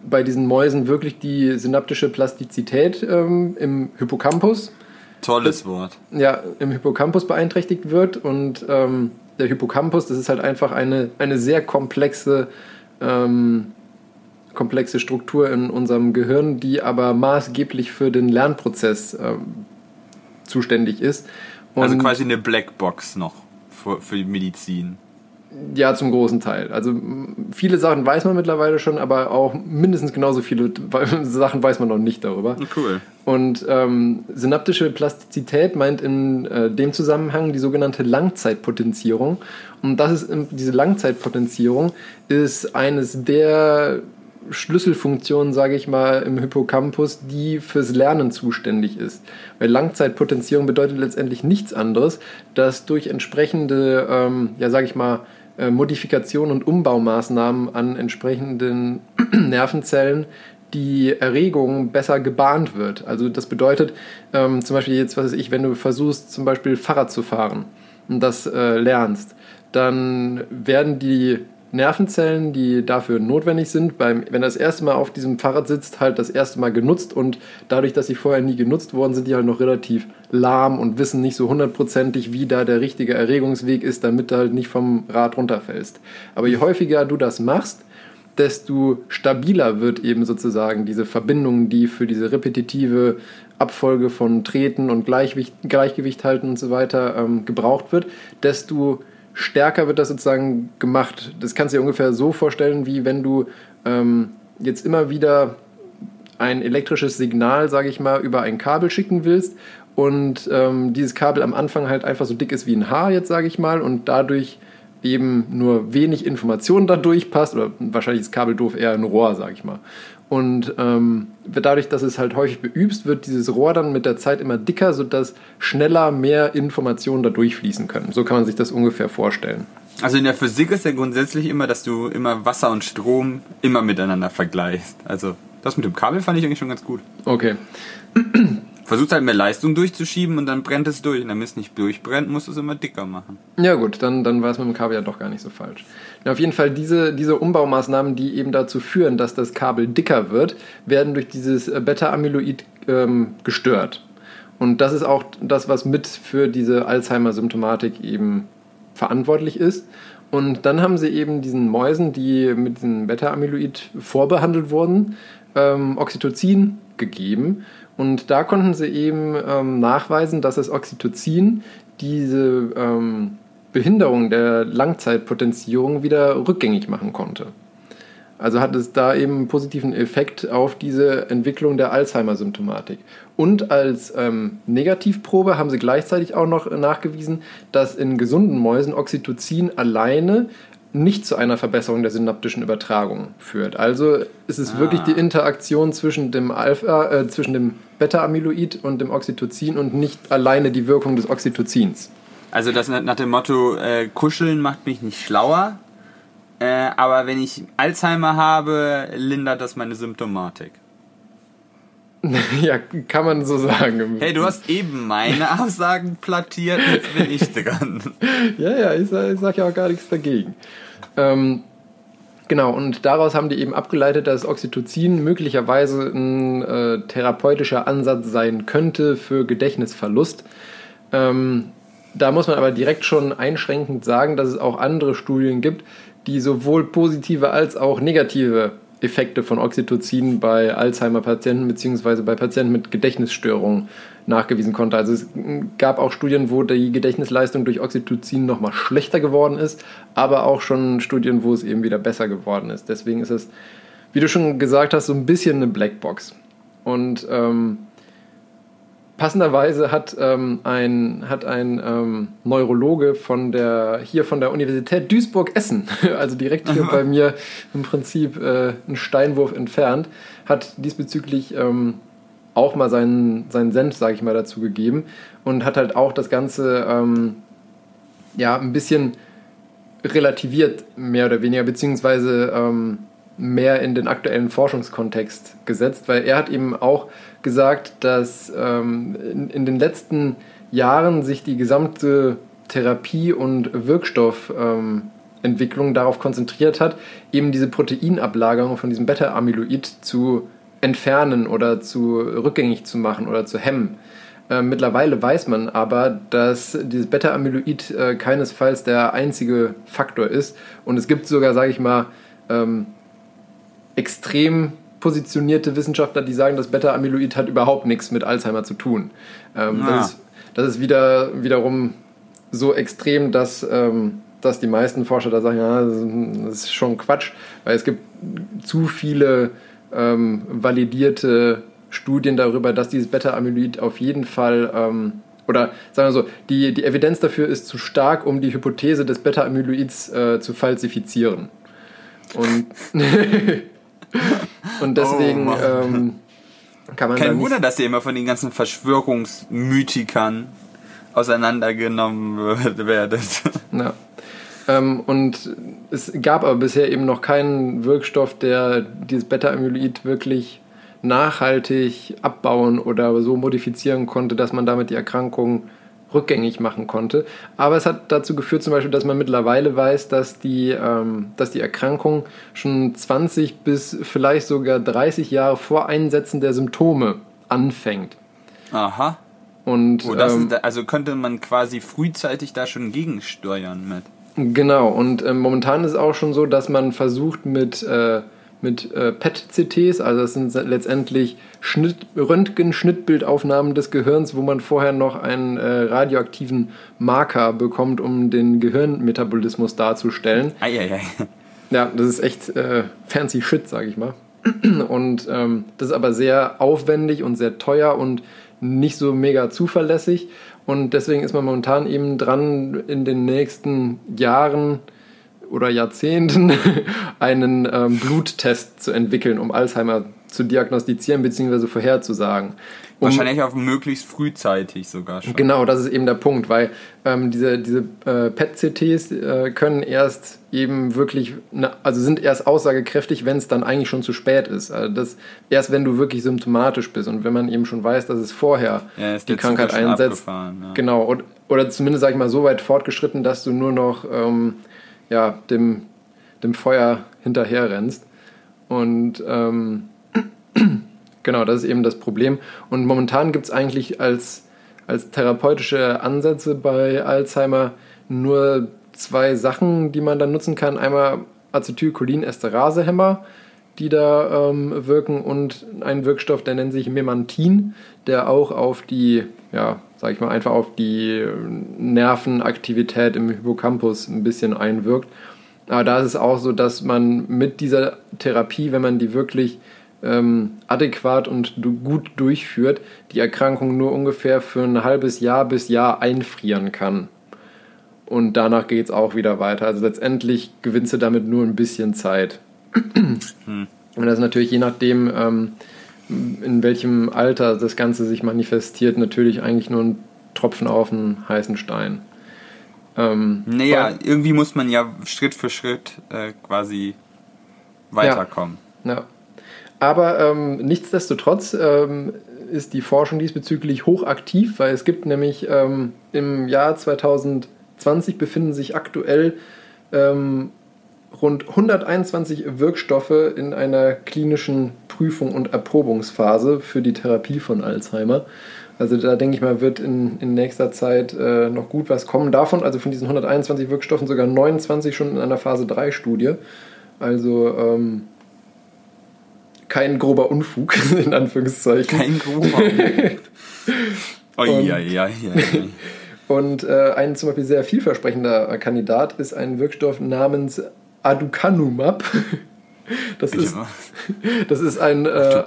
bei diesen Mäusen wirklich die synaptische Plastizität ähm, im Hippocampus Tolles Wort. ja, im Hippocampus beeinträchtigt wird. Und ähm, der Hippocampus, das ist halt einfach eine, eine sehr komplexe, ähm, komplexe Struktur in unserem Gehirn, die aber maßgeblich für den Lernprozess ähm, zuständig ist. Und Also quasi eine Blackbox noch für, für die Medizin. Ja, zum großen Teil. Also viele Sachen weiß man mittlerweile schon, aber auch mindestens genauso viele Sachen weiß man noch nicht darüber. Cool. Und ähm, synaptische Plastizität meint in äh, dem Zusammenhang die sogenannte Langzeitpotenzierung. Und das ist ähm, diese Langzeitpotenzierung ist eines der Schlüsselfunktion, sage ich mal, im Hippocampus, die fürs Lernen zuständig ist. Weil Langzeitpotenzierung bedeutet letztendlich nichts anderes, dass durch entsprechende, ähm, ja, sage ich mal, äh, Modifikationen und Umbaumaßnahmen an entsprechenden Nervenzellen die Erregung besser gebahnt wird. Also das bedeutet ähm, zum Beispiel jetzt, was weiß ich, wenn du versuchst zum Beispiel Fahrrad zu fahren und das äh, lernst, dann werden die Nervenzellen, die dafür notwendig sind, beim, wenn er das erste Mal auf diesem Fahrrad sitzt, halt das erste Mal genutzt und dadurch, dass sie vorher nie genutzt worden sind, die halt noch relativ lahm und wissen nicht so hundertprozentig, wie da der richtige Erregungsweg ist, damit du halt nicht vom Rad runterfällst. Aber je häufiger du das machst, desto stabiler wird eben sozusagen diese Verbindung, die für diese repetitive Abfolge von Treten und Gleichgewicht, halten und so weiter ähm, gebraucht wird, desto stärker wird das sozusagen gemacht. Das kannst du dir ungefähr so vorstellen, wie wenn du ähm, jetzt immer wieder ein elektrisches Signal, sage ich mal, über ein Kabel schicken willst und ähm, dieses Kabel am Anfang halt einfach so dick ist wie ein Haar, jetzt sage ich mal, und dadurch eben nur wenig Information dadurch passt, oder wahrscheinlich ist Kabel doof eher ein Rohr, sage ich mal. Und ähm, dadurch, dass es halt häufig beübst, wird dieses Rohr dann mit der Zeit immer dicker, sodass schneller mehr Informationen da durchfließen können. So kann man sich das ungefähr vorstellen. Also in der Physik ist ja grundsätzlich immer, dass du immer Wasser und Strom immer miteinander vergleichst. Also das mit dem Kabel fand ich eigentlich schon ganz gut. Okay versuchst halt mehr Leistung durchzuschieben und dann brennt es durch. Und damit es nicht durchbrennt, musst du es immer dicker machen. Ja gut, dann, dann war es mit dem Kabel ja doch gar nicht so falsch. Ja, auf jeden Fall diese, diese Umbaumaßnahmen, die eben dazu führen, dass das Kabel dicker wird, werden durch dieses äh, Beta-Amyloid ähm, gestört. Und das ist auch das, was mit für diese Alzheimer-Symptomatik eben verantwortlich ist. Und dann haben sie eben diesen Mäusen, die mit diesem Beta-Amyloid vorbehandelt wurden, ähm, Oxytocin gegeben und da konnten sie eben ähm, nachweisen, dass das Oxytocin diese ähm, Behinderung der Langzeitpotenzierung wieder rückgängig machen konnte. Also hat es da eben einen positiven Effekt auf diese Entwicklung der Alzheimer-Symptomatik. Und als ähm, Negativprobe haben sie gleichzeitig auch noch nachgewiesen, dass in gesunden Mäusen Oxytocin alleine nicht zu einer Verbesserung der synaptischen Übertragung führt. Also ist es ah. wirklich die Interaktion zwischen dem Alpha, äh, zwischen dem Beta-Amyloid und dem Oxytocin und nicht alleine die Wirkung des Oxytocins. Also das nach dem Motto, äh, kuscheln macht mich nicht schlauer, äh, aber wenn ich Alzheimer habe, lindert das meine Symptomatik. ja, kann man so sagen. Hey, du hast eben meine Aussagen plattiert, jetzt bin ich dran. ja, ja, ich, ich sag ja auch gar nichts dagegen. Ähm, genau, und daraus haben die eben abgeleitet, dass Oxytocin möglicherweise ein äh, therapeutischer Ansatz sein könnte für Gedächtnisverlust. Ähm, da muss man aber direkt schon einschränkend sagen, dass es auch andere Studien gibt, die sowohl positive als auch negative Effekte von Oxytocin bei Alzheimer-Patienten bzw. bei Patienten mit Gedächtnisstörungen nachgewiesen konnte. Also es gab auch Studien, wo die Gedächtnisleistung durch Oxytocin nochmal schlechter geworden ist, aber auch schon Studien, wo es eben wieder besser geworden ist. Deswegen ist es, wie du schon gesagt hast, so ein bisschen eine Blackbox. Und ähm, passenderweise hat ähm, ein, hat ein ähm, Neurologe von der, hier von der Universität Duisburg-Essen, also direkt hier bei mir im Prinzip äh, einen Steinwurf entfernt, hat diesbezüglich ähm, auch mal seinen, seinen Senf, sage ich mal, dazu gegeben und hat halt auch das Ganze ähm, ja ein bisschen relativiert, mehr oder weniger, beziehungsweise ähm, mehr in den aktuellen Forschungskontext gesetzt, weil er hat eben auch gesagt, dass ähm, in, in, den letzten Jahren sich die gesamte Therapie- und Wirkstoffentwicklung ähm, darauf konzentriert hat, eben diese Proteinablagerung von diesem Beta-Amyloid zu entfernen oder zu rückgängig zu machen oder zu hemmen. Äh, mittlerweile weiß man aber, dass dieses Beta-Amyloid äh, keinesfalls der einzige Faktor ist und es gibt sogar, sage ich mal, ähm, extrem positionierte Wissenschaftler, die sagen, das Beta-Amyloid hat überhaupt nichts mit Alzheimer zu tun. Ähm, ah. das, ist, das ist wieder, wiederum so extrem, dass, ähm, dass die meisten Forscher da sagen, ja, das ist schon Quatsch, weil es gibt zu viele ähm, validierte Studien darüber, dass dieses Beta-Amyloid auf jeden Fall ähm, oder sagen wir so, die, die Evidenz dafür ist zu stark, um die Hypothese des Beta-Amyloids äh, zu falsifizieren. Und Und deswegen Oh ähm, kann man Kein Wunder, dass ihr immer von den ganzen Verschwörungsmythikern auseinandergenommen werdet. Ja. Ähm, und es gab aber bisher eben noch keinen Wirkstoff, der dieses Beta-Amyloid wirklich nachhaltig abbauen oder so modifizieren konnte, dass man damit die Erkrankung rückgängig machen konnte. Aber es hat dazu geführt zum Beispiel, dass man mittlerweile weiß, dass die, ähm, dass die Erkrankung schon 20 bis vielleicht sogar 30 Jahre vor Einsetzen der Symptome anfängt. Aha. Und Oh, ähm, ist, also könnte man quasi frühzeitig da schon gegensteuern mit. Genau, und ähm, momentan ist es auch schon so, dass man versucht mit, äh, mit äh, PET-CTs, also das sind letztendlich Schnitt, Röntgen-Schnittbildaufnahmen des Gehirns, wo man vorher noch einen äh, radioaktiven Marker bekommt, um den Gehirnmetabolismus darzustellen. Eieiei. Ja, das ist echt äh, fancy shit, sag ich mal. Und ähm, das ist aber sehr aufwendig und sehr teuer und nicht so mega zuverlässig. Und deswegen ist man momentan eben dran, in den nächsten Jahren oder Jahrzehnten einen ähm, Bluttest zu entwickeln, um Alzheimer zu diagnostizieren bzw. vorherzusagen. Um, Wahrscheinlich auch möglichst frühzeitig sogar schon. Genau, das ist eben der Punkt, weil ähm, diese, diese äh, PET-CTs äh, können erst eben wirklich, ne, also sind erst aussagekräftig, wenn es dann eigentlich schon zu spät ist. Also das, erst wenn du wirklich symptomatisch bist und wenn man eben schon weiß, dass es vorher Ja, die Krankheit einsetzt. ja. Genau, und, oder zumindest, sag ich mal, so weit fortgeschritten, dass du nur noch ähm, ja, dem, dem Feuer hinterher rennst. Und ähm, genau, das ist eben das Problem. Und momentan gibt es eigentlich als, als therapeutische Ansätze bei Alzheimer nur zwei Sachen, die man dann nutzen kann. Einmal Acetylcholinesterasehemmer, die da ähm, wirken und ein Wirkstoff, der nennt sich Memantin, der auch auf die, ja, sag ich mal, einfach auf die Nervenaktivität im Hippocampus ein bisschen einwirkt. Aber da ist es auch so, dass man mit dieser Therapie, wenn man die wirklich ähm, adäquat und gut durchführt, die Erkrankung nur ungefähr für ein halbes Jahr bis Jahr einfrieren kann. Und danach geht es auch wieder weiter. Also letztendlich gewinnst du damit nur ein bisschen Zeit. Und das ist natürlich je nachdem, ähm, in welchem Alter das Ganze sich manifestiert, natürlich eigentlich nur ein Tropfen auf einen heißen Stein. Ähm, Naja, irgendwie muss man ja Schritt für Schritt äh, quasi weiterkommen. Ja. Aber ähm, nichtsdestotrotz ähm, ist die Forschung diesbezüglich hochaktiv, weil es gibt nämlich ähm, im Jahr 2020 befinden sich aktuell ähm, rund 121 Wirkstoffe in einer klinischen Prüfung und Erprobungsphase für die Therapie von Alzheimer. Also da denke ich mal, wird in, in nächster Zeit äh, noch gut was kommen. Davon, also von diesen 121 Wirkstoffen, sogar 29 schon in einer Phase 3 Studie. Also ähm, kein grober Unfug, in Anführungszeichen. Kein Gruber. oh, Und- ja, ja, ja, ja. Und äh, ein zum Beispiel sehr vielversprechender Kandidat ist ein Wirkstoff namens Aducanumab. Das Bitte ist, mal. das ist ein, äh,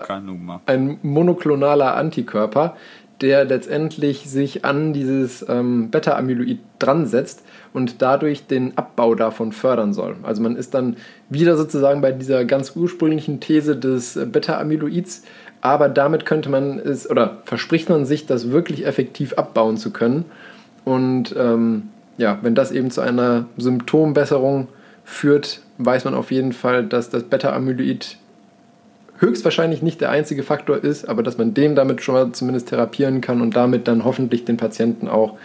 ein monoklonaler Antikörper, der letztendlich sich an dieses ähm, Beta-Amyloid dran setzt und dadurch den Abbau davon fördern soll. Also man ist dann wieder sozusagen bei dieser ganz ursprünglichen These des äh, Beta-Amyloids, aber damit könnte man es oder verspricht man sich, das wirklich effektiv abbauen zu können. Und ähm, ja, wenn das eben zu einer Symptombesserung führt, weiß man auf jeden Fall, dass das Beta-Amyloid höchstwahrscheinlich nicht der einzige Faktor ist, aber dass man den damit schon mal zumindest therapieren kann und damit dann hoffentlich den Patienten auch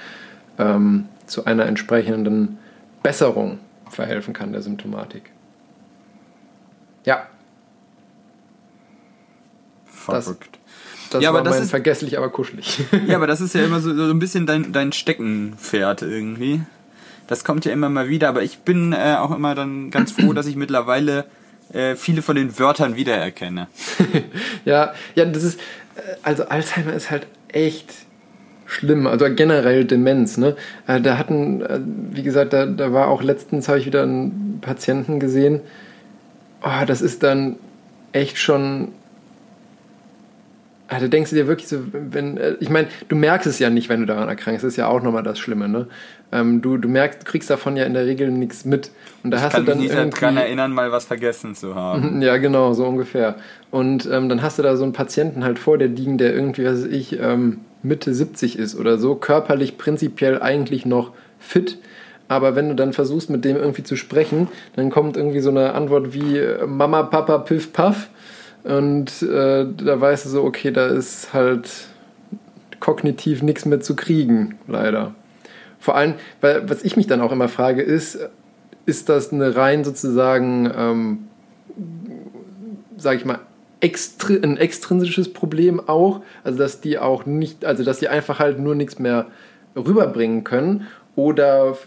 ähm, zu einer entsprechenden Besserung verhelfen kann der Symptomatik. Ja, Verrückt. das Ja, aber war das mein ist- vergesslich, aber kuschelig. Ja, aber das ist ja immer so, so ein bisschen dein, dein Steckenpferd irgendwie. Das kommt ja immer mal wieder, aber ich bin äh, auch immer dann ganz froh, dass ich mittlerweile äh, viele von den Wörtern wiedererkenne. ja, ja, das ist, äh, also Alzheimer ist halt echt schlimm, also generell Demenz, ne? Äh, Da hatten, äh, wie gesagt, da, da war auch letztens, habe ich wieder einen Patienten gesehen, oh, das ist dann echt schon Also denkst du dir wirklich so, wenn, ich meine, du merkst es ja nicht, wenn du daran erkrankst, das ist ja auch nochmal das Schlimme, ne? Ähm, du, du merkst, du kriegst davon ja in der Regel nichts mit. Und da Ich hast kann du mich dann nicht irgendwie, daran erinnern, mal was vergessen zu haben. Ja, genau, so ungefähr. Und ähm, dann hast du da so einen Patienten halt vor dir liegen, der irgendwie, was weiß ich, ähm, Mitte 70 ist oder so, körperlich prinzipiell eigentlich noch fit. Aber wenn du dann versuchst, mit dem irgendwie zu sprechen, dann kommt irgendwie so eine Antwort wie äh, Mama, Papa, Piff, Puff. Und äh, da weißt du so, okay, da ist halt kognitiv nichts mehr zu kriegen, leider. Vor allem, weil was ich mich dann auch immer frage, ist, ist das eine rein sozusagen, ähm, sag ich mal, extri ein extrinsisches Problem auch? Also, dass die auch nicht, also, dass die einfach halt nur nichts mehr rüberbringen können oder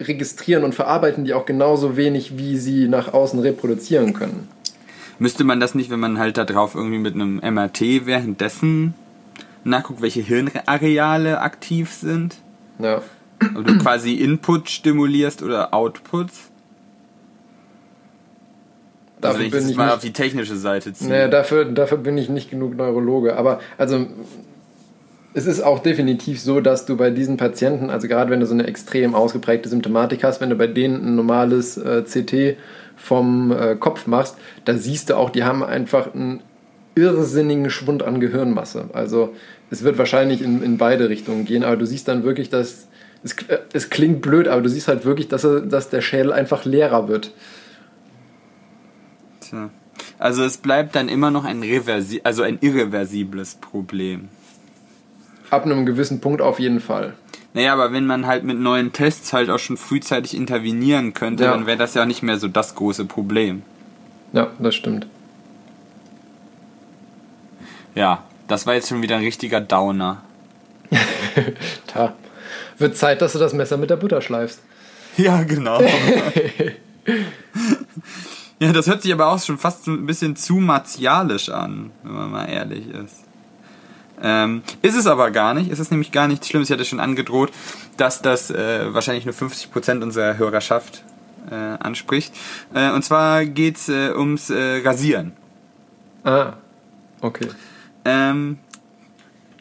registrieren und verarbeiten die auch genauso wenig, wie sie nach außen reproduzieren können? Müsste man das nicht, wenn man halt da drauf irgendwie mit einem MRT währenddessen nachguckt, welche Hirnareale aktiv sind? Ja. Ob du quasi Input stimulierst oder Output? Also Dafür wenn ich bin ich mal nicht- auf die technische Seite ziehe. Naja, dafür, dafür bin ich nicht genug Neurologe. Aber also es ist auch definitiv so, dass du bei diesen Patienten, also gerade wenn du so eine extrem ausgeprägte Symptomatik hast, wenn du bei denen ein normales äh, CT vom äh, Kopf machst, da siehst du auch, die haben einfach einen irrsinnigen Schwund an Gehirnmasse. Also es wird wahrscheinlich in, in beide Richtungen gehen, aber du siehst dann wirklich, dass es, äh, es klingt blöd, aber du siehst halt wirklich, dass, er, dass der Schädel einfach leerer wird. Tja. Also es bleibt dann immer noch ein reversi also ein irreversibles Problem. Ab einem gewissen Punkt auf jeden Fall. Naja, aber wenn man halt mit neuen Tests halt auch schon frühzeitig intervenieren könnte, Ja. dann wäre das ja nicht mehr so das große Problem. Ja, das stimmt. Ja, das war jetzt schon wieder ein richtiger Downer. Ta. Wird Zeit, dass du das Messer mit der Butter schleifst. Ja, genau. ja, das hört sich aber auch schon fast ein bisschen zu martialisch an, wenn man mal ehrlich ist. Ähm, ist es aber gar nicht. Es ist nämlich gar nichts Schlimmes. Ich hatte schon angedroht, dass das äh, wahrscheinlich nur 50% unserer Hörerschaft äh, anspricht. Äh, und zwar geht's äh, ums äh, Rasieren. Ah, okay. Ähm,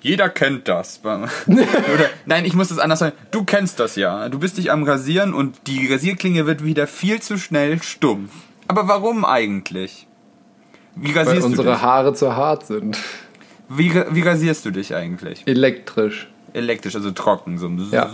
jeder kennt das. Oder, nein, ich muss das anders sagen. Du kennst das ja. Du bist dich am Rasieren und die Rasierklinge wird wieder viel zu schnell stumpf. Aber warum eigentlich? Wie Weil rasierst du unsere dich? Haare zu hart sind. Wie, wie rasierst du dich eigentlich? Elektrisch. Elektrisch, also trocken. So. Ja.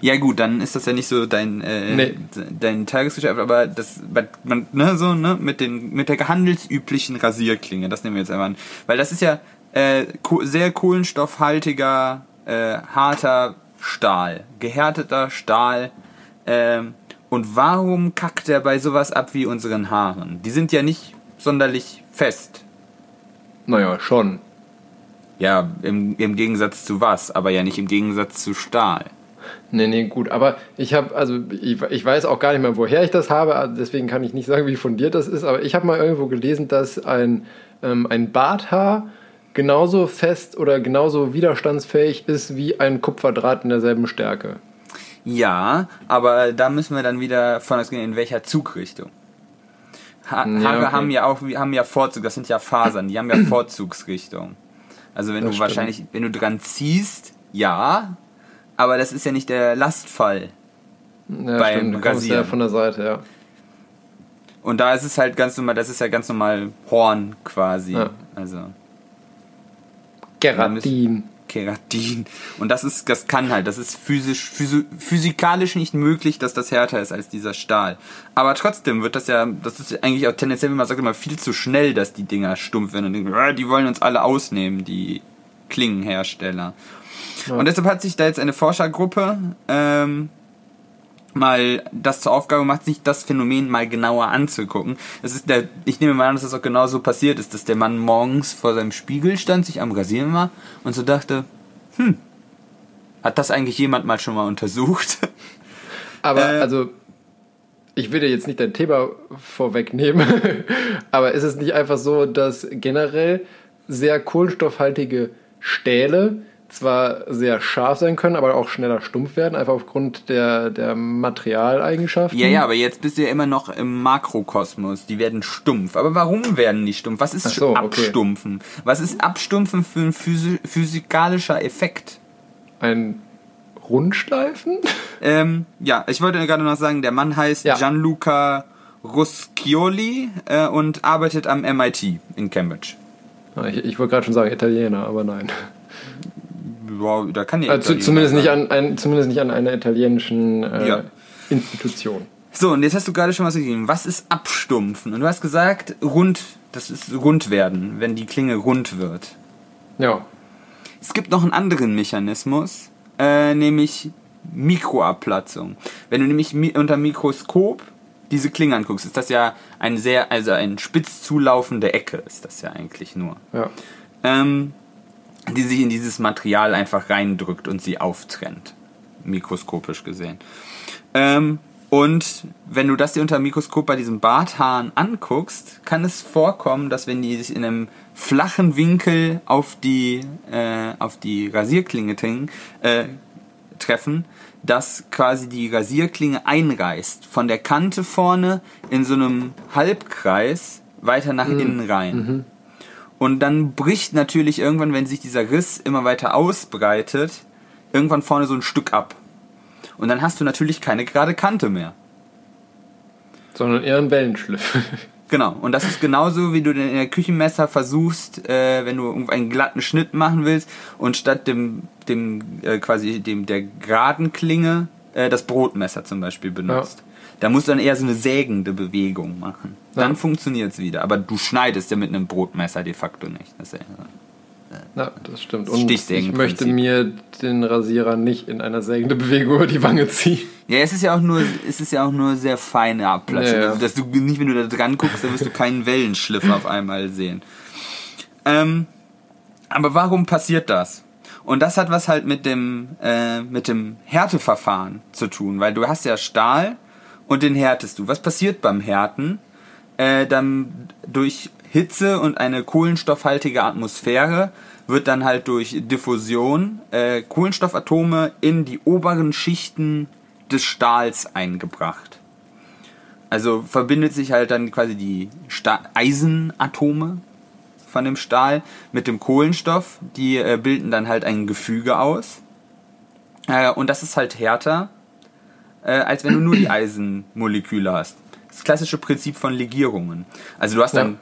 ja gut, dann ist das ja nicht so dein, äh, Nee. dein Tagesgeschäft, aber das, man, ne, so, ne, mit, den, mit der handelsüblichen Rasierklinge, das nehmen wir jetzt einmal an. Weil das ist ja äh, sehr kohlenstoffhaltiger, äh, harter Stahl, gehärteter Stahl. Ähm, und warum kackt er bei sowas ab wie unseren Haaren? Die sind ja nicht sonderlich fest. Naja, schon. Ja, im, im Gegensatz zu was, aber ja nicht im Gegensatz zu Stahl. Nee, nee, gut. Aber ich habe, also ich, ich weiß auch gar nicht mehr, woher ich das habe, also deswegen kann ich nicht sagen, wie fundiert das ist, aber ich habe mal irgendwo gelesen, dass ein, ähm, ein Barthaar genauso fest oder genauso widerstandsfähig ist wie ein Kupferdraht in derselben Stärke. Ja, aber da müssen wir dann wieder von ausgehen, in welcher Zugrichtung. Ha Ja, Haare okay. haben ja auch haben ja Vorzug, das sind ja Fasern, die haben ja Vorzugsrichtung. Also wenn Das du stimmt. wahrscheinlich, wenn du dran ziehst, ja, aber das ist ja nicht der Lastfall. Ja, Beim stimmt. Du kommst ja Rasieren. von der Seite, ja. Und da ist es halt ganz normal, das ist ja ganz normal Horn quasi. Ja. Also Keratin. Keratin. Und das ist, das kann halt, das ist physisch, physi physikalisch nicht möglich, dass das härter ist als dieser Stahl. Aber trotzdem wird das ja, das ist eigentlich auch tendenziell, wie man sagt, immer viel zu schnell, dass die Dinger stumpf werden und denken, "Ah, die wollen uns alle ausnehmen, die Klingenhersteller. Und deshalb hat sich da jetzt eine Forschergruppe ähm, mal das zur Aufgabe gemacht, sich das Phänomen mal genauer anzugucken. Es ist der, ich nehme mal an, dass das auch genau so passiert ist, dass der Mann morgens vor seinem Spiegel stand, sich am Rasieren war und so dachte, hm, hat das eigentlich jemand mal schon mal untersucht? Aber Äh, also, ich will dir jetzt nicht dein Thema vorwegnehmen, aber ist es nicht einfach so, dass generell sehr kohlenstoffhaltige Stähle zwar sehr scharf sein können, aber auch schneller stumpf werden, einfach aufgrund der, der Materialeigenschaften. Ja, ja, aber jetzt bist du ja immer noch im Makrokosmos. Die werden stumpf. Aber warum werden die stumpf? Was ist so, okay. Abstumpfen? Was ist Abstumpfen für ein physi physikalischer Effekt? Ein Rundstreifen? Ähm, ja, ich wollte gerade noch sagen, der Mann heißt Ja. Gianluca Ruscioli äh, und arbeitet am MIT in Cambridge. Ah, Ich, ich wollte gerade schon sagen Italiener, aber nein. Wow, da kann ja Also, Italiener zumindest, nicht an, ein, zumindest nicht an einer italienischen äh, Ja. Institution. So, und jetzt hast du gerade schon was gegeben. Was ist Abstumpfen? Und du hast gesagt, rund, das ist rund werden, wenn die Klinge rund wird. Ja. Es gibt noch einen anderen Mechanismus, äh, nämlich Mikroabplatzung. Wenn du nämlich mi unter Mikroskop diese Klinge anguckst, ist das ja ein sehr, also ein spitz zulaufende Ecke ist das ja eigentlich nur. Ja. Ähm, die sich in dieses Material einfach reindrückt und sie auftrennt. Mikroskopisch gesehen. Ähm, und wenn du das dir unter dem Mikroskop bei diesem Barthahn anguckst, kann es vorkommen, dass wenn die sich in einem flachen Winkel auf die, äh, auf die Rasierklinge äh, treffen, dass quasi die Rasierklinge einreißt. Von der Kante vorne in so einem Halbkreis weiter nach innen rein. Und dann bricht natürlich irgendwann, wenn sich dieser Riss immer weiter ausbreitet, irgendwann vorne so ein Stück ab. Und dann hast du natürlich keine gerade Kante mehr. Sondern eher ein Wellenschliff. Genau. Und das ist genauso, wie du in der Küchenmesser versuchst, äh, wenn du einen glatten Schnitt machen willst und statt dem, dem äh, quasi dem der geraden Klinge äh, das Brotmesser zum Beispiel benutzt. Da musst du dann eher so eine sägende Bewegung machen. Dann Ja. funktioniert's wieder. Aber du schneidest ja mit einem Brotmesser de facto nicht. Das ist ja, ja, das stimmt. Und ich möchte mir den Rasierer nicht in einer sägenden Bewegung über die Wange ziehen. Ja, es ist ja auch nur, es ist ja auch nur sehr feine Abplatzung. Ja, ja. Also, dass du nicht, wenn du da dran guckst, dann wirst du keinen Wellenschliff auf einmal sehen. Ähm, aber warum passiert das? Und das hat was halt mit dem, äh, mit dem Härteverfahren zu tun, weil du hast ja Stahl und den härtest du. Was passiert beim Härten? Äh, dann durch Hitze und eine kohlenstoffhaltige Atmosphäre wird dann halt durch Diffusion äh, Kohlenstoffatome in die oberen Schichten des Stahls eingebracht. Also verbindet sich halt dann quasi die Sta Eisenatome von dem Stahl mit dem Kohlenstoff. Die äh, bilden dann halt ein Gefüge aus. Äh, und das ist halt härter, äh, als wenn du nur die Eisenmoleküle hast. Das klassische Prinzip von Legierungen. Also du hast dann Ja.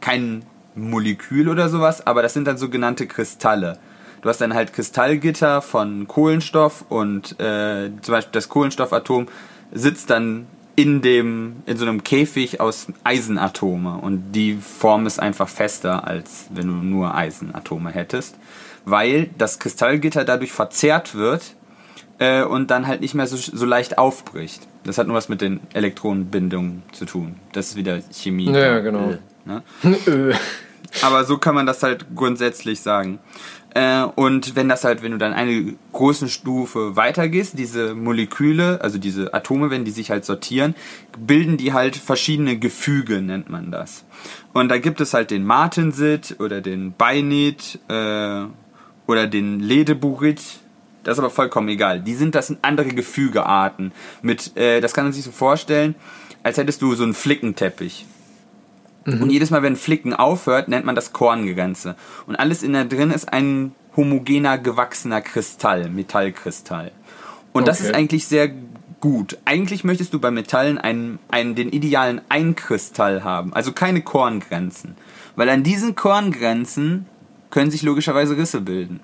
kein Molekül oder sowas, aber das sind dann sogenannte Kristalle. Du hast dann halt Kristallgitter von Kohlenstoff und äh, zum Beispiel das Kohlenstoffatom sitzt dann in dem in so einem Käfig aus Eisenatome und die Form ist einfach fester als wenn du nur Eisenatome hättest, weil das Kristallgitter dadurch verzerrt wird äh, und dann halt nicht mehr so, so leicht aufbricht. Das hat nur was mit den Elektronenbindungen zu tun. Das ist wieder Chemie. Ja, genau. Ne? Äh, Aber so kann man das halt grundsätzlich sagen. Äh, und wenn das halt, wenn du dann eine große Stufe weitergehst, diese Moleküle, also diese Atome, wenn die sich halt sortieren, bilden die halt verschiedene Gefüge, nennt man das. Und da gibt es halt den Martensit oder den Beinit äh, oder den Ledeburit. Das ist aber vollkommen egal. Die sind, das sind andere Gefügearten. Mit, äh, das kann man sich so vorstellen, als hättest du so einen Flickenteppich. Und jedes Mal, wenn Flicken aufhört, nennt man das Korngrenze. Und alles in der drin ist ein homogener, gewachsener Kristall, Metallkristall. Und das Okay. ist eigentlich sehr gut. Eigentlich möchtest du bei Metallen einen, einen, den idealen Einkristall haben, also keine Korngrenzen. Weil an diesen Korngrenzen können sich logischerweise Risse bilden.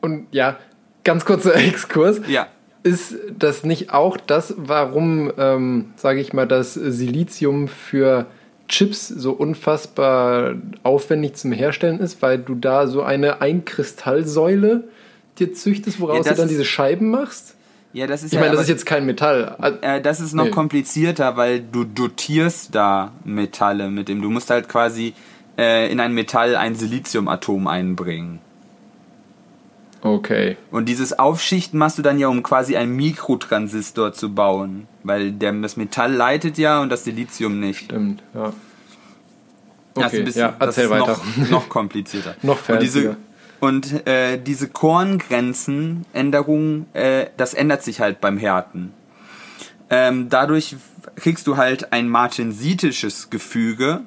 Und ja, ganz kurzer Exkurs. Ja. Ist das nicht auch das, warum, ähm, sage ich mal, das Silizium für Chips so unfassbar aufwendig zum Herstellen ist, weil du da so eine Einkristallsäule dir züchtest, woraus Ja, du dann diese Scheiben machst? Ja, das ist Ich ja meine, das ist jetzt kein Metall. Äh, das ist noch Nee. komplizierter, weil du dotierst da Metalle mit dem. Du musst halt quasi äh, in ein Metall ein Siliziumatom einbringen. Okay. Und dieses Aufschichten machst du dann ja, um quasi einen Mikrotransistor zu bauen. Weil der, das Metall leitet ja und das Silizium nicht. Stimmt, ja. Das ist Okay, ein bisschen, ja, erzähl weiter. Noch, noch komplizierter. Noch Und diese. Und äh, diese Korngrenzenänderung, äh, das ändert sich halt beim Härten. Ähm, dadurch kriegst du halt ein martensitisches Gefüge.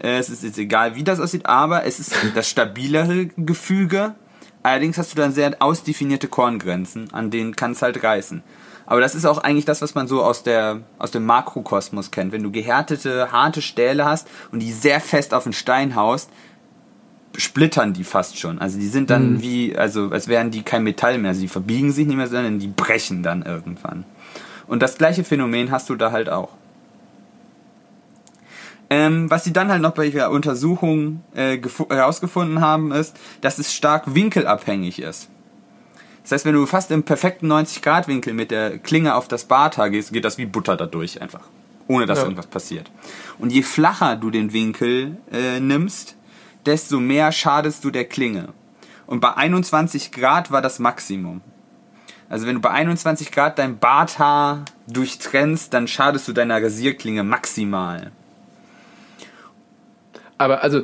Äh, es ist jetzt egal, wie das aussieht, aber es ist das stabilere Gefüge. Allerdings hast du dann sehr ausdefinierte Korngrenzen, an denen kann es halt reißen. Aber das ist auch eigentlich das, was man so aus, der, aus dem Makrokosmos kennt. Wenn du gehärtete, harte Stähle hast und die sehr fest auf den Stein haust, splittern die fast schon. Also die sind dann Mhm. wie, also als wären die kein Metall mehr. Also die verbiegen sich nicht mehr, sondern die brechen dann irgendwann. Und das gleiche Phänomen hast du da halt auch. Ähm, was sie dann halt noch bei ihrer Untersuchung äh, gefu- herausgefunden haben, ist, dass es stark winkelabhängig ist. Das heißt, wenn du fast im perfekten 90-Grad-Winkel mit der Klinge auf das Barthaar gehst, geht das wie Butter dadurch einfach. Ohne dass Ja. irgendwas passiert. Und je flacher du den Winkel äh, nimmst, desto mehr schadest du der Klinge. Und bei 21 Grad war das Maximum. Also wenn du bei 21 Grad dein Barthaar durchtrennst, dann schadest du deiner Rasierklinge maximal. Aber also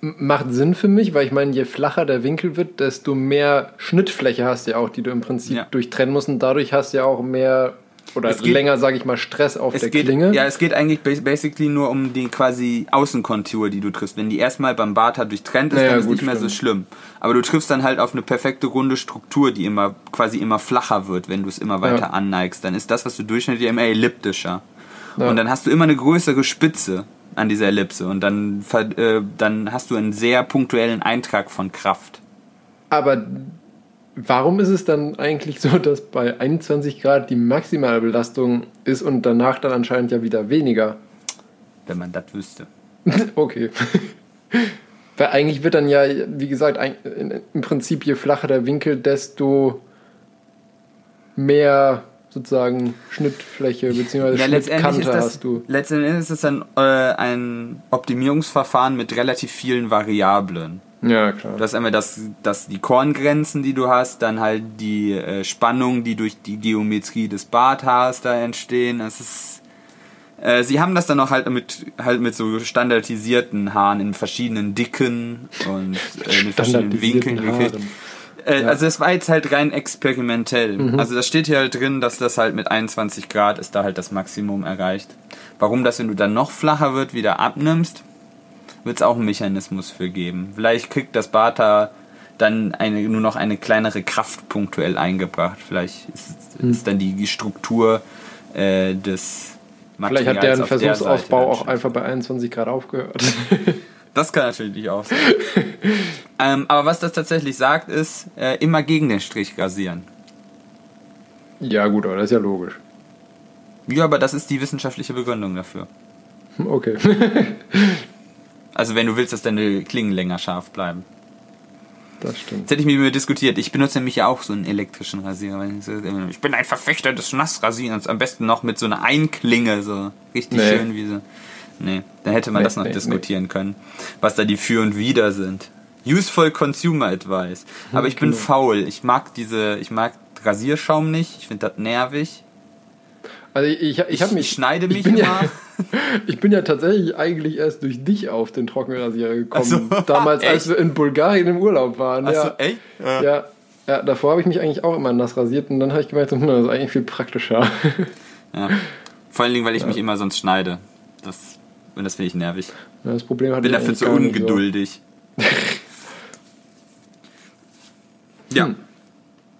macht Sinn für mich, weil ich meine, je flacher der Winkel wird, desto mehr Schnittfläche hast du ja auch, die du im Prinzip Ja. durchtrennen musst. Und dadurch hast du ja auch mehr oder Es geht- länger, sage ich mal, Stress auf Es der geht, Klinge. ja, es geht eigentlich bas- basically nur um die quasi Außenkontur, die du triffst. Wenn die erstmal beim Barthaar durchtrennt ist, Naja, dann ist gut, nicht mehr so stimmt. schlimm. Aber du triffst dann halt auf eine perfekte runde Struktur, die immer quasi immer flacher wird, wenn du es immer weiter Ja. anneigst. Dann ist das, was du durchschnittlich immer elliptischer. Ja. Und dann hast du immer eine größere Spitze an dieser Ellipse und dann, äh, dann hast du einen sehr punktuellen Eintrag von Kraft. Aber warum ist es dann eigentlich so, dass bei 21 Grad die maximale Belastung ist und danach dann anscheinend ja wieder weniger? Wenn man das wüsste. Okay. Weil eigentlich wird dann ja, wie gesagt, im Prinzip je flacher der Winkel, desto mehr sozusagen Schnittfläche bzw. Ja, Schnittkante ist das, hast du. letztendlich ist es dann äh, ein Optimierungsverfahren mit relativ vielen Variablen. Ja, klar. Du hast einmal das, das, die Korngrenzen, die du hast, dann halt die äh, Spannungen, die durch die Geometrie des Barthaars da entstehen. Das ist, äh, sie haben das dann auch halt mit, halt mit so standardisierten Haaren in verschiedenen Dicken und äh, mit verschiedenen Winkeln gekriegt. Äh, Also das war jetzt halt rein experimentell. Also da steht hier halt drin, dass das halt mit 21 Grad ist da halt das Maximum erreicht. Warum das, wenn du dann noch flacher wird, wieder abnimmst, wird es auch einen Mechanismus für geben. Vielleicht kriegt das Bata dann eine, nur noch eine kleinere Kraft punktuell eingebracht. Vielleicht ist, ist dann die, die Struktur äh, des Vielleicht hat Materials deren auf der Versuchsaufbau auch einfach bei 21 Grad aufgehört. Das kann natürlich auch sein. ähm, aber was das tatsächlich sagt, ist, äh, immer gegen den Strich rasieren. ja, gut, aber das ist ja logisch. Ja, aber das ist die wissenschaftliche Begründung dafür. Okay. Also wenn du willst, dass deine Klingen länger scharf bleiben. Das stimmt. Jetzt hätte ich mit mir diskutiert. Ich benutze nämlich ja auch so einen elektrischen Rasierer. so- Ich bin ein Verfechter des Nassrasierens. Am besten noch mit so einer Einklinge, so richtig Nee. schön wie so. Nee, dann hätte man Nee, das noch nee, diskutieren können, was da die Für und Wider sind. Useful Consumer Advice. Aber ich bin genau. faul. Ich mag diese, ich mag Rasierschaum nicht. Ich finde das nervig. Also ich, ich, ich habe mich. ich schneide mich ich immer. Ja, ich bin ja tatsächlich eigentlich erst durch dich auf den Trockenrasierer gekommen. Ach so. Damals, als Echt? wir in Bulgarien im Urlaub waren. Achso, ja. echt? Ja. ja, davor habe ich mich eigentlich auch immer nass rasiert und dann habe ich gemerkt, hm, das ist eigentlich viel praktischer. Ja. Vor allen Dingen, weil ich mich immer sonst schneide. Das, und das finde ich nervig. Ja, Das Problem hatte bin dafür zu nicht so. ungeduldig. ja. Hm.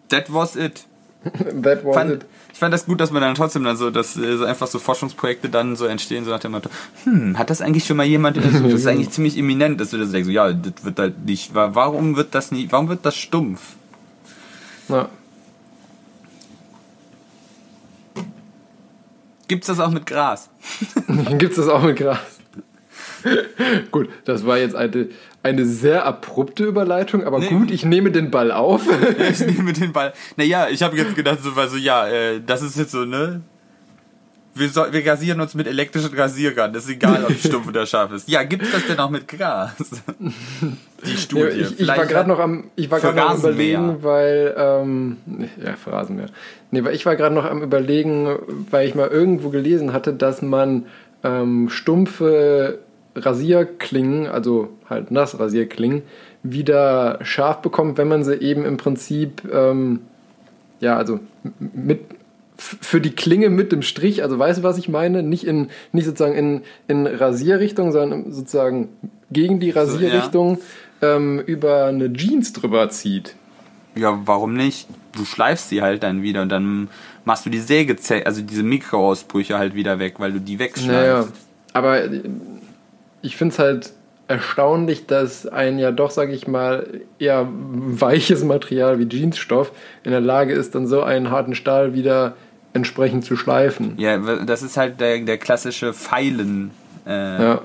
That was it. That was Fand, it. ich fand das gut, dass man dann trotzdem dann so, dass äh, so einfach so Forschungsprojekte dann so entstehen, so nach dem Motto, hm, hat das eigentlich schon mal jemand untersucht? Das ist eigentlich ziemlich eminent, dass du das denkst, ja, das wird halt nicht, wa- warum wird das nicht, warum wird das stumpf? Ja. Gibt's das auch mit Gras? Gibt es das auch mit Gras? gut, das war jetzt eine, eine sehr abrupte Überleitung, aber Nee. gut, ich nehme den Ball auf. ich nehme den Ball. Naja, ich habe jetzt gedacht, so, weil so, ja, äh, das ist jetzt so, ne? Wir, soll, wir rasieren uns mit elektrischen Rasierern. Das ist egal, ob es stumpf oder scharf ist. Ja, gibt's das denn auch mit Gras? Die Ja, Studie. ich, ich Vielleicht war gerade noch am, ich war gerade überlegen, weil ähm, ja für Rasenmäher. Nee, weil ich war gerade noch am überlegen, weil ich mal irgendwo gelesen hatte, dass man ähm, stumpfe Rasierklingen, also halt Nassrasierklingen, wieder scharf bekommt, wenn man sie eben im Prinzip, ähm, ja, also mit für die Klinge mit dem Strich, also weißt du, was ich meine? Nicht in nicht sozusagen in, in Rasierrichtung, sondern sozusagen gegen die Rasierrichtung so, ja. ähm, über eine Jeans drüber zieht. Ja, warum nicht? Du schleifst sie halt dann wieder und dann machst du die Säge, also diese Mikroausbrüche halt wieder weg, weil du die wegschneidest. Naja, aber ich finde es halt erstaunlich, dass ein ja doch, sag ich mal, eher weiches Material wie Jeansstoff in der Lage ist, dann so einen harten Stahl wieder entsprechend zu schleifen. Ja, das ist halt der, der klassische Pfeilen. Äh, ja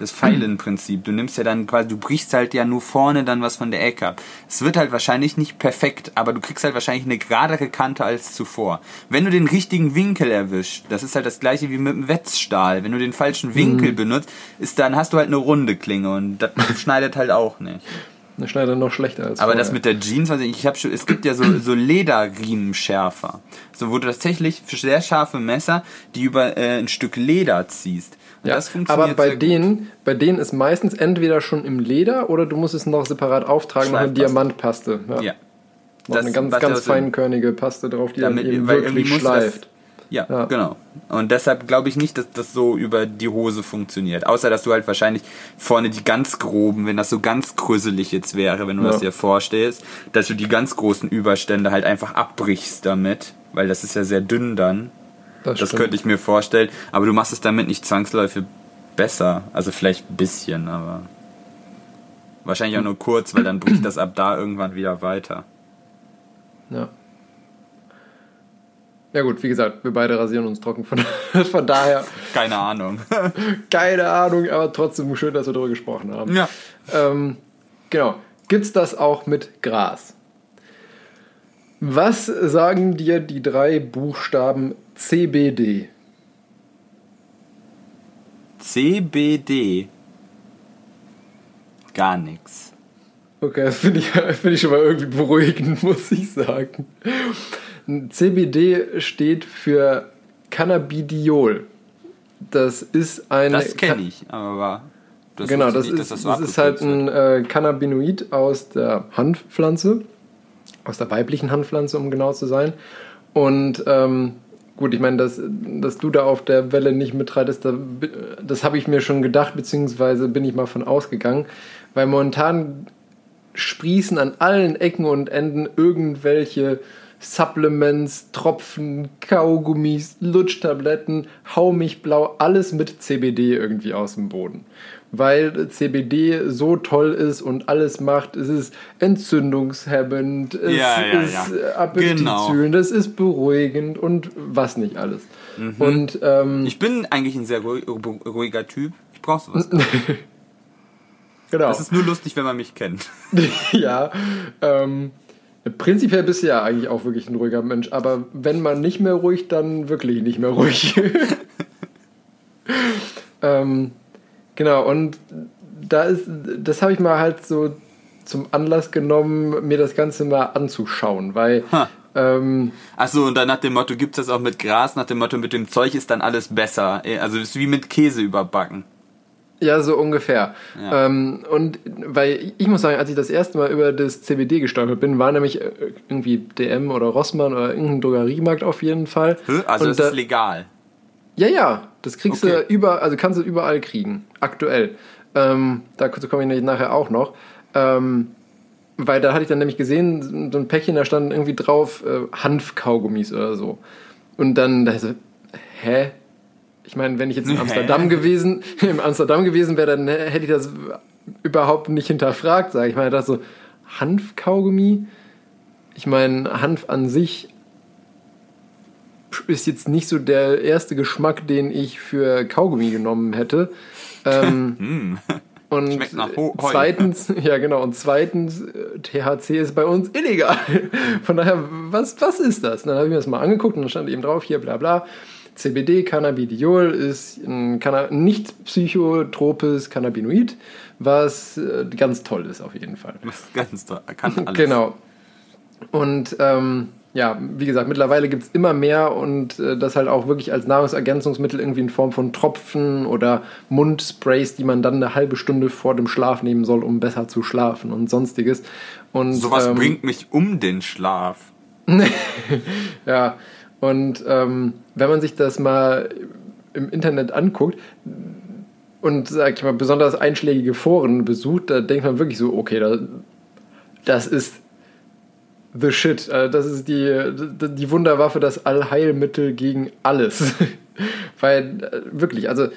das Pfeilenprinzip. Du nimmst ja dann quasi, du brichst halt ja nur vorne dann was von der Ecke ab. Es wird halt wahrscheinlich nicht perfekt, aber du kriegst halt wahrscheinlich eine geradere Kante als zuvor. Wenn du den richtigen Winkel erwischst, das ist halt das gleiche wie mit dem Wetzstahl. Wenn du den falschen Winkel mhm. benutzt, ist dann hast du halt eine runde Klinge und das schneidet halt auch nicht. Das schneidet noch schlechter als Aber vorher. das mit der Jeans, also ich habe schon, es gibt ja so, so Lederriemenschärfer. So, wo du tatsächlich für sehr scharfe Messer, die über äh, ein Stück Leder ziehst. Ja, das funktioniert aber bei denen, bei denen ist meistens entweder schon im Leder oder du musst es noch separat auftragen, noch eine Diamantpaste. Ja. ja. Noch das, eine ganz, ganz feinkörnige Paste drauf, die damit, dann eben wirklich schleift. Ja, ja, genau. Und deshalb glaube ich nicht, dass das so über die Hose funktioniert. Außer, dass du halt wahrscheinlich vorne die ganz groben, wenn das so ganz krüsselig jetzt wäre, wenn du ja. das dir vorstellst, dass du die ganz großen Überstände halt einfach abbrichst damit, weil das ist ja sehr dünn dann. Das, das könnte ich mir vorstellen. Aber du machst es damit nicht zwangsläufig besser. Also vielleicht ein bisschen, aber wahrscheinlich auch nur kurz, weil dann bricht das ab da irgendwann wieder weiter. Ja. Ja gut, wie gesagt, wir beide rasieren uns trocken, von, von daher. Keine Ahnung. keine Ahnung, aber trotzdem schön, dass wir darüber gesprochen haben. Ja. Ähm, genau. Gibt's das auch mit Gras? Was sagen dir die drei Buchstaben CBD. CBD. Gar nichts. Okay, das finde ich, find ich schon mal irgendwie beruhigend, muss ich sagen. CBD steht für Cannabidiol. Das ist eine. Das kenne ich, aber. Das genau, das, nicht, ist, das, das ist halt ein äh, Cannabinoid aus der Hanfpflanze, aus der weiblichen Hanfpflanze, um genau zu sein. Und ähm, gut, ich meine, dass, dass du da auf der Welle nicht mitreitest, da, das habe ich mir schon gedacht, beziehungsweise bin ich mal von ausgegangen, weil momentan sprießen an allen Ecken und Enden irgendwelche Supplements, Tropfen, Kaugummis, Lutschtabletten, hau mich blau, alles mit CBD irgendwie aus dem Boden weil CBD so toll ist und alles macht. Es ist entzündungshemmend, es ja, ja, ist ja. appetitfühlend, genau. es ist beruhigend und was nicht alles. Mhm. Und, ähm, ich bin eigentlich ein sehr ruhiger Typ. Ich brauche sowas. genau. Das ist nur lustig, wenn man mich kennt. ja, ähm, Prinzipiell bist du ja eigentlich auch wirklich ein ruhiger Mensch, aber wenn man nicht mehr ruhig, dann wirklich nicht mehr ruhig. ähm, Genau, und da ist, das habe ich mal halt so zum Anlass genommen, mir das Ganze mal anzuschauen, weil. Ähm, Achso, und dann nach dem Motto, gibt es das auch mit Gras, nach dem Motto, mit dem Zeug ist dann alles besser. Also es ist wie mit Käse überbacken. Ja, so ungefähr. Ja. Ähm, und weil ich muss sagen, als ich das erste Mal über das CBD gestolpert bin, war nämlich äh, irgendwie DM oder Rossmann oder irgendein Drogeriemarkt auf jeden Fall. Also und das ist legal. Ja, ja, das kriegst okay. du überall, also kannst du überall kriegen, aktuell. Ähm, dazu komme ich nachher auch noch. Ähm, weil da hatte ich dann nämlich gesehen, so ein Päckchen, da stand irgendwie drauf äh, Hanfkaugummis oder so. Und dann dachte ich so, hä? Ich meine, wenn ich jetzt in Amsterdam gewesen, in Amsterdam gewesen wäre, dann hätte ich das überhaupt nicht hinterfragt, sage ich meine, das so Hanfkaugummi. Ich meine, Hanf an sich ist jetzt nicht so der erste Geschmack, den ich für Kaugummi genommen hätte. Ähm, hm. und Schmeckt nach Heu. zweitens, ja genau, und zweitens, THC ist bei uns illegal. Von daher, was, was ist das? Und dann habe ich mir das mal angeguckt und dann stand eben drauf, hier bla bla. CBD, Cannabidiol, ist ein Canna nicht psychotropes Cannabinoid, was äh, ganz toll ist auf jeden Fall. Was ganz toll, kann alles. Genau. Und ähm, ja, wie gesagt, mittlerweile gibt es immer mehr und äh, das halt auch wirklich als Nahrungsergänzungsmittel irgendwie in Form von Tropfen oder Mundsprays, die man dann eine halbe Stunde vor dem Schlaf nehmen soll, um besser zu schlafen und sonstiges. Und, Sowas ähm, bringt mich um den Schlaf. ja, und ähm, wenn man sich das mal im Internet anguckt und, sag ich mal, besonders einschlägige Foren besucht, da denkt man wirklich so, okay, da, das ist the shit. Also das ist die, die Wunderwaffe, das Allheilmittel gegen alles. Weil, äh, wirklich, also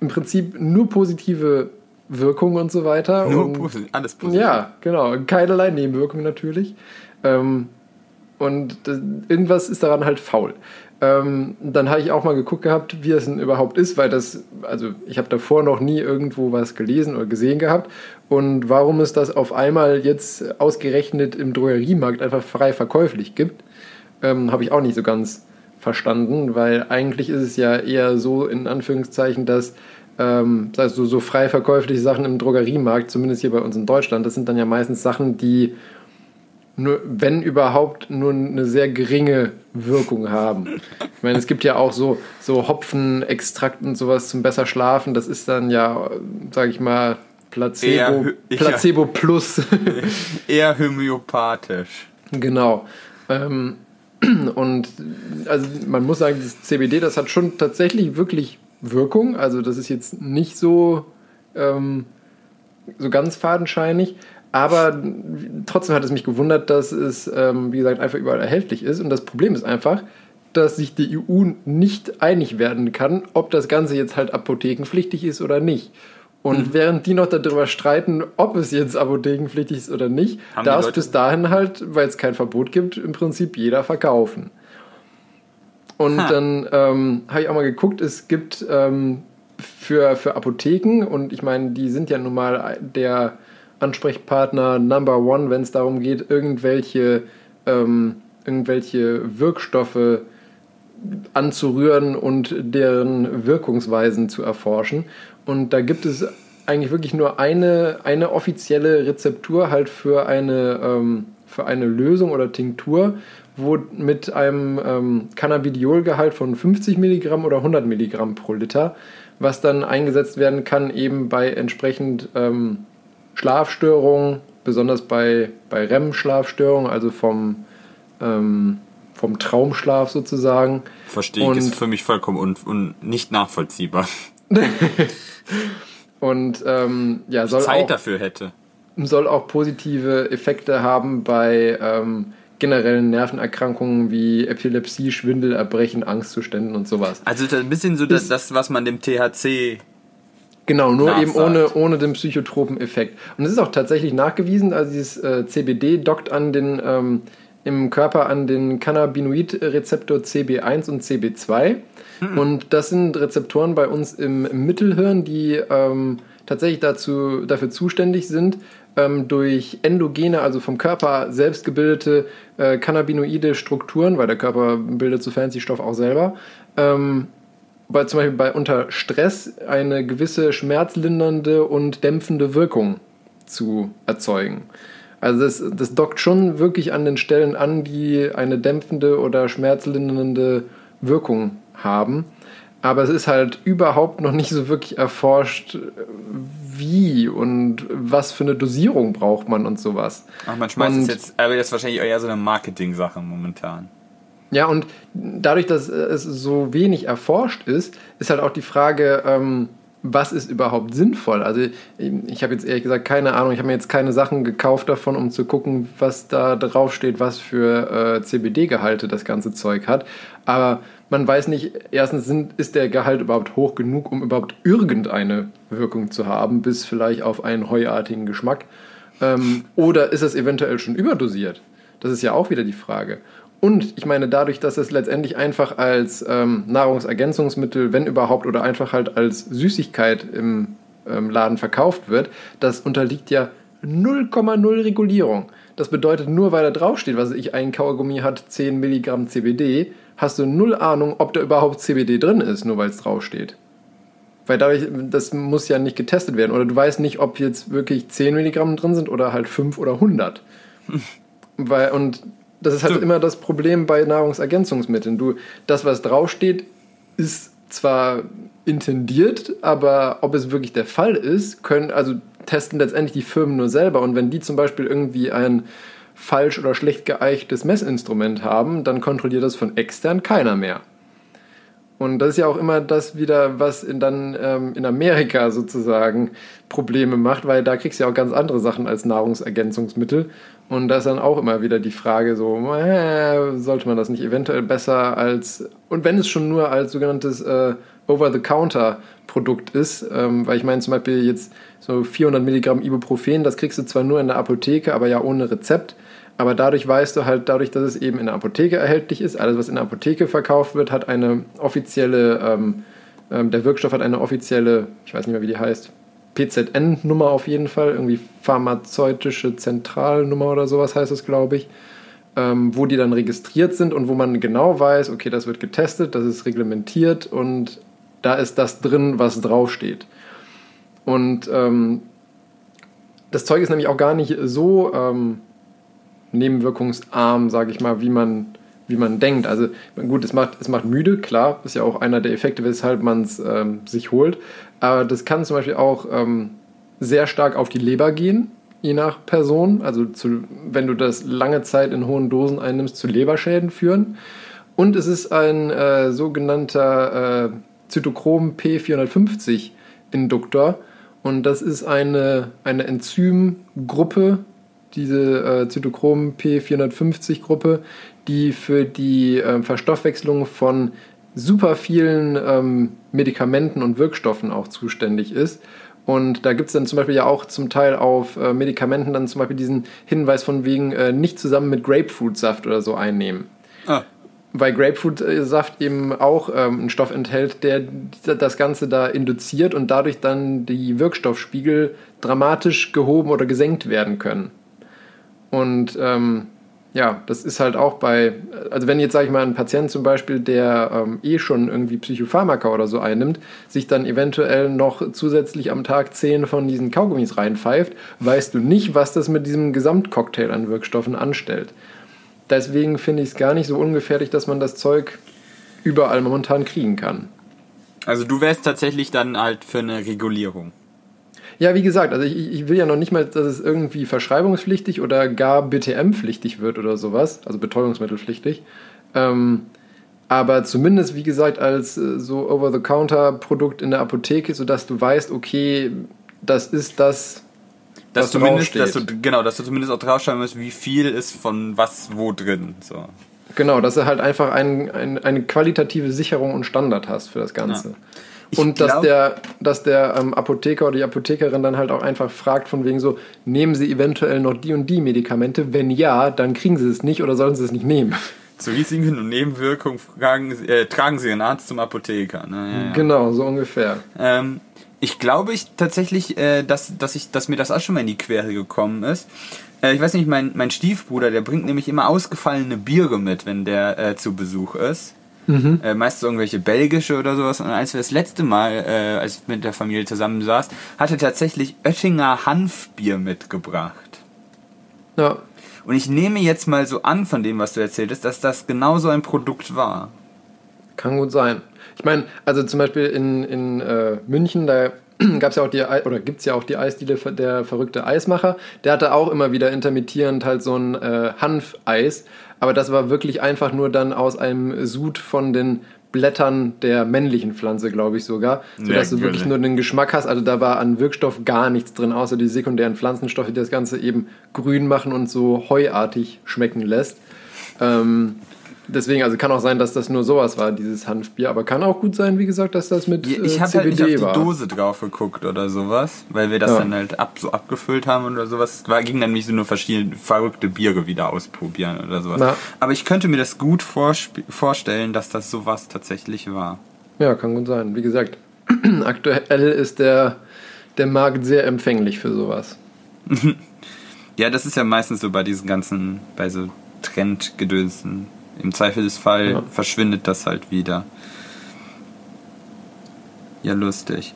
im Prinzip nur positive Wirkung und so weiter. Nur und, positiv, alles positiv. Ja, genau. Keinerlei Nebenwirkungen natürlich. Ähm, und irgendwas ist daran halt faul. Ähm, dann habe ich auch mal geguckt gehabt, wie es denn überhaupt ist, weil das, also ich habe davor noch nie irgendwo was gelesen oder gesehen gehabt. Und warum es das auf einmal jetzt ausgerechnet im Drogeriemarkt einfach frei verkäuflich gibt, ähm, habe ich auch nicht so ganz verstanden, weil eigentlich ist es ja eher so, in Anführungszeichen, dass ähm, das so frei verkäufliche Sachen im Drogeriemarkt, zumindest hier bei uns in Deutschland, das sind dann ja meistens Sachen, die nur, wenn überhaupt, nur eine sehr geringe Wirkung haben. Ich meine, es gibt ja auch so, so Hopfenextrakt und sowas zum besser schlafen. Das ist dann ja, sag ich mal, Placebo, Eher. Placebo plus. Eher homöopathisch. genau. Ähm, und also man muss sagen, das CBD, das hat schon tatsächlich wirklich Wirkung. Also das ist jetzt nicht so, ähm, so ganz fadenscheinig. Aber trotzdem hat es mich gewundert, dass es, ähm, wie gesagt, einfach überall erhältlich ist. Und das Problem ist einfach, dass sich die EU nicht einig werden kann, ob das Ganze jetzt halt apothekenpflichtig ist oder nicht. Und während die noch darüber streiten, ob es jetzt apothekenpflichtig ist oder nicht, Haben darf es bis dahin halt, weil es kein Verbot gibt, im Prinzip jeder verkaufen. Und Ha. dann ähm, habe ich auch mal geguckt, es gibt ähm, für, für Apotheken, und ich meine, die sind ja nun mal der Ansprechpartner Number One, wenn es darum geht, irgendwelche, ähm, irgendwelche Wirkstoffe anzurühren und deren Wirkungsweisen zu erforschen. Und da gibt es eigentlich wirklich nur eine, eine offizielle Rezeptur halt für eine, ähm, für eine Lösung oder Tinktur, wo mit einem ähm, Cannabidiolgehalt von 50 Milligramm oder 100 Milligramm pro Liter, was dann eingesetzt werden kann eben bei entsprechend ähm, Schlafstörungen, besonders bei, bei REM-Schlafstörungen, also vom, ähm, vom Traumschlaf sozusagen. Verstehe ich, Und- ist für mich vollkommen un un nicht nachvollziehbar. Und ähm, ja, soll Zeit auch, dafür hätte. soll auch positive Effekte haben bei ähm, generellen Nervenerkrankungen wie Epilepsie, Schwindel, Erbrechen, Angstzuständen und sowas. Also das ist ein bisschen so das, das was man dem THC Genau, nur Nachsagt. eben ohne, ohne den psychotropen Effekt. Und es ist auch tatsächlich nachgewiesen, also dieses äh, CBD dockt an den, ähm, im Körper an den Cannabinoid-Rezeptor CB1 und CB2. Und das sind Rezeptoren bei uns im, im Mittelhirn, die ähm, tatsächlich dazu, dafür zuständig sind, ähm, durch endogene, also vom Körper selbst gebildete äh, cannabinoide Strukturen, weil der Körper bildet so fancy Stoff auch selber, ähm, bei, zum Beispiel bei unter Stress eine gewisse schmerzlindernde und dämpfende Wirkung zu erzeugen. Also das, das dockt schon wirklich an den Stellen an, die eine dämpfende oder schmerzlindernde Wirkung haben. Aber es ist halt überhaupt noch nicht so wirklich erforscht, wie und was für eine Dosierung braucht man und sowas. Ach, man schmeißt es Und- jetzt, aber das ist wahrscheinlich eher so eine Marketing-Sache momentan. Ja, und dadurch, dass es so wenig erforscht ist, ist halt auch die Frage, ähm, was ist überhaupt sinnvoll? Also ich habe jetzt ehrlich gesagt keine Ahnung, ich habe mir jetzt keine Sachen gekauft davon, um zu gucken, was da drauf steht, was für äh, CBD-Gehalte das ganze Zeug hat. Aber man weiß nicht, erstens sind, ist der Gehalt überhaupt hoch genug, um überhaupt irgendeine Wirkung zu haben, bis vielleicht auf einen heuartigen Geschmack. Ähm, oder ist es eventuell schon überdosiert? Das ist ja auch wieder die Frage. Und ich meine, dadurch, dass es letztendlich einfach als ähm, Nahrungsergänzungsmittel, wenn überhaupt, oder einfach halt als Süßigkeit im ähm, Laden verkauft wird, das unterliegt ja 0,0 Regulierung. Das bedeutet, nur weil da draufsteht, was ich, ein Kaugummi hat 10 Milligramm CBD, hast du null Ahnung, ob da überhaupt CBD drin ist, nur weil es draufsteht. Weil dadurch, das muss ja nicht getestet werden. Oder du weißt nicht, ob jetzt wirklich 10 Milligramm drin sind oder halt 5 oder 100. Weil, und das ist halt Stimmt. immer das Problem bei Nahrungsergänzungsmitteln. Du, das, was draufsteht, ist zwar intendiert, aber ob es wirklich der Fall ist, können, also testen letztendlich die Firmen nur selber. Und wenn die zum Beispiel irgendwie ein falsch oder schlecht geeichtes Messinstrument haben, dann kontrolliert das von extern keiner mehr. Und das ist ja auch immer das wieder, was in, dann ähm, in Amerika sozusagen Probleme macht, weil da kriegst du ja auch ganz andere Sachen als Nahrungsergänzungsmittel. Und da ist dann auch immer wieder die Frage so, äh, sollte man das nicht eventuell besser als, und wenn es schon nur als sogenanntes äh, Over-the-Counter-Produkt ist, ähm, weil ich meine zum Beispiel jetzt so 400 Milligramm Ibuprofen, das kriegst du zwar nur in der Apotheke, aber ja ohne Rezept. Aber dadurch weißt du halt, dadurch, dass es eben in der Apotheke erhältlich ist, alles, was in der Apotheke verkauft wird, hat eine offizielle, ähm, ähm, der Wirkstoff hat eine offizielle, ich weiß nicht mehr, wie die heißt, PZN-Nummer auf jeden Fall, irgendwie pharmazeutische Zentralnummer oder sowas heißt es, glaube ich, ähm, wo die dann registriert sind und wo man genau weiß, okay, das wird getestet, das ist reglementiert und da ist das drin, was draufsteht. Und ähm, das Zeug ist nämlich auch gar nicht so ähm, nebenwirkungsarm, sage ich mal, wie man, wie man denkt. Also gut, es macht, es macht müde, klar, ist ja auch einer der Effekte, weshalb man es ähm, sich holt. Aber das kann zum Beispiel auch ähm, sehr stark auf die Leber gehen, je nach Person. Also zu, wenn du das lange Zeit in hohen Dosen einnimmst, zu Leberschäden führen. Und es ist ein äh, sogenannter äh, Zytochrom P450 Induktor. Und das ist eine, eine Enzymgruppe, diese äh, Zytochrom P450-Gruppe, die für die äh, Verstoffwechslung von super vielen ähm, Medikamenten und Wirkstoffen auch zuständig ist. Und da gibt es dann zum Beispiel ja auch zum Teil auf äh, Medikamenten dann zum Beispiel diesen Hinweis von wegen äh, nicht zusammen mit Grapefruitsaft oder so einnehmen. Ah, Weil Grapefruitsaft eben auch ähm, einen Stoff enthält, der das Ganze da induziert und dadurch dann die Wirkstoffspiegel dramatisch gehoben oder gesenkt werden können. Und ähm, ja, das ist halt auch bei, also wenn jetzt, sage ich mal, ein Patient zum Beispiel, der ähm, eh schon irgendwie Psychopharmaka oder so einnimmt, sich dann eventuell noch zusätzlich am Tag 10 von diesen Kaugummis reinpfeift, weißt du nicht, was das mit diesem Gesamtcocktail an Wirkstoffen anstellt. Deswegen finde ich es gar nicht so ungefährlich, dass man das Zeug überall momentan kriegen kann. also du wärst tatsächlich dann halt für eine Regulierung. Ja, wie gesagt, also ich, ich will ja noch nicht mal, dass es irgendwie verschreibungspflichtig oder gar BTM-pflichtig wird oder sowas, also Betäubungsmittelpflichtig. Ähm, aber zumindest, wie gesagt, als äh, so Over-the-Counter-Produkt in der Apotheke, sodass du weißt, okay, das ist das, Dass was du zumindest, dass du, genau, dass du zumindest auch draufschreiben musst, wie viel ist von was wo drin. So. Genau, dass du halt einfach ein, ein, eine qualitative Sicherung und Standard hast für das Ganze. Ich Und dass glaub- der, dass der ähm, Apotheker oder die Apothekerin dann halt auch einfach fragt, von wegen so, nehmen Sie eventuell noch die und die Medikamente? Wenn ja, dann kriegen Sie es nicht oder sollen Sie es nicht nehmen. Zu Risiken und Nebenwirkungen fragen, äh, tragen Sie Ihren Arzt zum Apotheker. Ne? Ja, ja. Genau, so ungefähr. Ähm, ich glaube ich tatsächlich, äh, dass, dass, ich, dass mir das auch schon mal in die Quere gekommen ist. Äh, ich weiß nicht, mein, mein Stiefbruder, der bringt nämlich immer ausgefallene Biere mit, wenn der äh, zu Besuch ist. Äh, meistens irgendwelche belgische oder sowas. Und als wir das letzte Mal, äh, als ich mit der Familie zusammen saß, hat er tatsächlich Oettinger Hanfbier mitgebracht. Ja, Und ich nehme jetzt mal so an von dem, was du erzählt hast, dass das genau so ein Produkt war. kann gut sein. Ich meine, also zum Beispiel in, in äh, München, da gab es ja auch die, oder gibt es ja auch die Eisdiele, der verrückte Eismacher. Der hatte auch immer wieder intermittierend halt so ein äh, Hanfeis. Aber das war wirklich einfach nur dann aus einem Sud von den Blättern der männlichen Pflanze, glaube ich sogar. Sodass du wirklich nur den Geschmack hast. Also da war an Wirkstoff gar nichts drin, außer die sekundären Pflanzenstoffe, die das Ganze eben grün machen und so heuartig schmecken lässt. Ähm, deswegen, also kann auch sein, dass das nur sowas war, dieses Hanfbier. Aber kann auch gut sein, wie gesagt, dass das mit Ich äh, habe halt nicht auf die war. Dose drauf geguckt oder sowas, weil wir das Ja. dann halt ab, so abgefüllt haben oder sowas. Es war, ging dann nicht so nur verschiedene verrückte Biere wieder ausprobieren oder sowas. Na. Aber ich könnte mir das gut vorstellen, dass das sowas tatsächlich war. Ja, kann gut sein. Wie gesagt, aktuell ist der, der Markt sehr empfänglich für sowas. Ja, das ist ja meistens so bei diesen ganzen, bei so Trendgedönsen. Im Zweifelsfall Ja. verschwindet das halt wieder. Ja, lustig.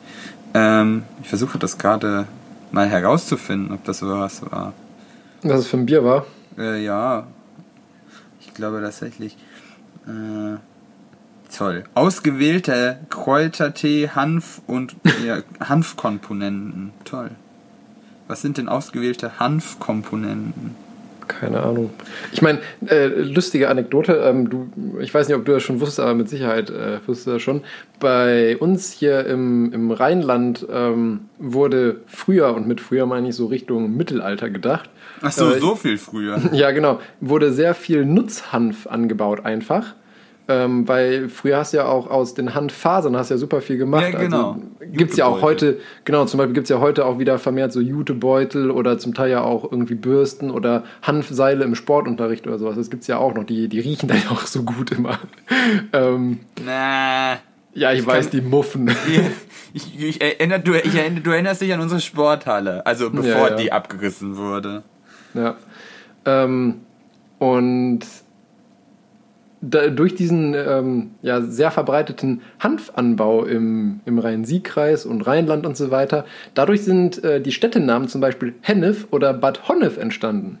Ähm, ich versuche das gerade mal herauszufinden, ob das sowas war. Was es für ein Bier war. Äh, ja. Ich glaube tatsächlich. Äh, toll. Ausgewählte Kräutertee, Hanf und ja, Hanfkomponenten. Toll. Was sind denn ausgewählte Hanfkomponenten? Keine Ahnung. Ich meine, äh, lustige Anekdote, ähm, du, ich weiß nicht, ob du das schon wusstest, aber mit Sicherheit äh, wusstest du das schon. Bei uns hier im, im Rheinland ähm, wurde früher, und mit früher meine ich so Richtung Mittelalter gedacht. Ach so, Äh, so viel früher. Ja, genau. Wurde sehr viel Nutzhanf angebaut einfach. Ähm, weil früher hast du ja auch aus den Hanffasern hast ja super viel gemacht. Ja, genau. Also, gibt's ja auch heute, genau, zum Beispiel gibt es ja heute auch wieder vermehrt so Jutebeutel oder zum Teil ja auch irgendwie Bürsten oder Hanfseile im Sportunterricht oder sowas. Das gibt's ja auch noch. Die, die riechen dann ja auch so gut immer. ähm, Na. ja, ich, weiß, die Muffen. Ich, ich, erinnere, du, ich erinnere, du erinnerst dich an unsere Sporthalle, also bevor Ja, ja. die abgerissen wurde. Ja. Ähm, und da, durch diesen ähm, ja, sehr verbreiteten Hanfanbau im, im Rhein-Sieg-Kreis und Rheinland und so weiter, dadurch sind äh, die Städtenamen zum Beispiel Hennef oder Bad Honnef entstanden.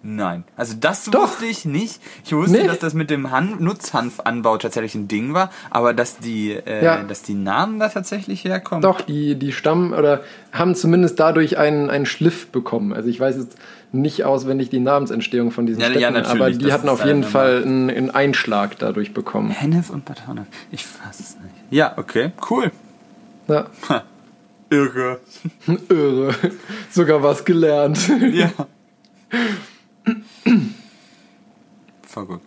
Nein. Also das Doch. wusste ich nicht. Ich wusste, Nee. dass das mit dem Han Nutzhanfanbau tatsächlich ein Ding war, aber dass die, äh, Ja. dass die Namen da tatsächlich herkommen. Doch, die, die stammen oder haben zumindest dadurch einen, einen Schliff bekommen. Also ich weiß jetzt nicht auswendig die Namensentstehung von diesen Ja, ja, Städten, natürlich, aber die das hatten auf jeden Fall einen, einen Einschlag dadurch bekommen. Hennef und Bad Honnef. Ich fass es nicht. Ja, okay, cool. Ja. Irre. Irre. Sogar was gelernt. Ja. Verrückt.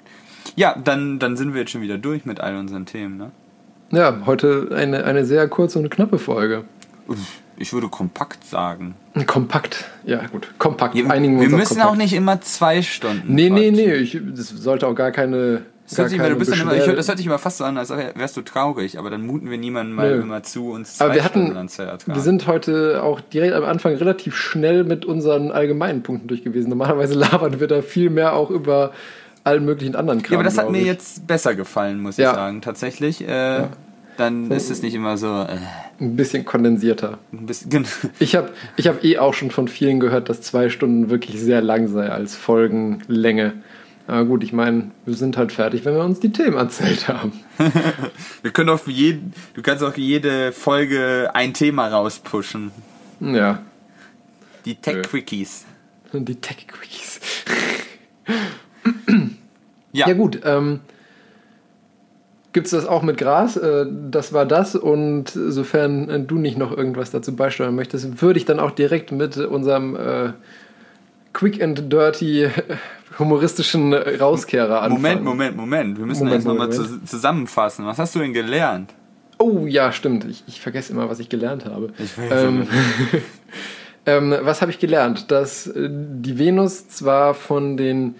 Ja, dann, dann sind wir jetzt schon wieder durch mit all unseren Themen, ne? Ja, heute eine, eine sehr kurze und knappe Folge. Ich würde kompakt sagen. Kompakt. Ja, gut. Kompakt. Wir, Einigen wir müssen kompakt. auch nicht immer zwei Stunden. Nee, nee, nee. Ich, das sollte auch gar keine. Das hört, sich immer, du bist dann immer, ich, das hört sich immer fast so an, als wärst du traurig, aber dann muten wir niemanden mal Nö. immer zu, uns zwei Aber wir hatten, wir sind heute auch direkt am Anfang relativ schnell mit unseren allgemeinen Punkten durch gewesen. Normalerweise labern wir da viel mehr auch über allen möglichen anderen Kram. ja, aber das hat mir ich. jetzt besser gefallen, muss Ja. ich sagen. Tatsächlich, äh, dann ist es nicht immer so äh, ein bisschen kondensierter. ein bisschen. Ich habe ich hab eh auch schon von vielen gehört, dass zwei Stunden wirklich sehr lang sei als Folgenlänge. Aber gut, ich meine, wir sind halt fertig, wenn wir uns die Themen erzählt haben. Wir können auch für jeden, du kannst auch jede Folge ein Thema rauspushen. Ja, Die. Tech-Quickies. die Tech-Quickies. Ja. Ja gut, ähm, gibt es das auch mit Gras? Äh, das war das und sofern äh, du nicht noch irgendwas dazu beisteuern möchtest, würde ich dann auch direkt mit unserem äh, Quick and Dirty humoristischen Rauskehrer anfangen. Moment, Moment, Moment. Wir müssen Moment, erst nochmal zu, zusammenfassen. Was hast du denn gelernt? Oh ja, stimmt. Ich, ich vergesse immer, was ich gelernt habe. Ich ähm, ähm, was habe ich gelernt? Dass äh, die Venus zwar von den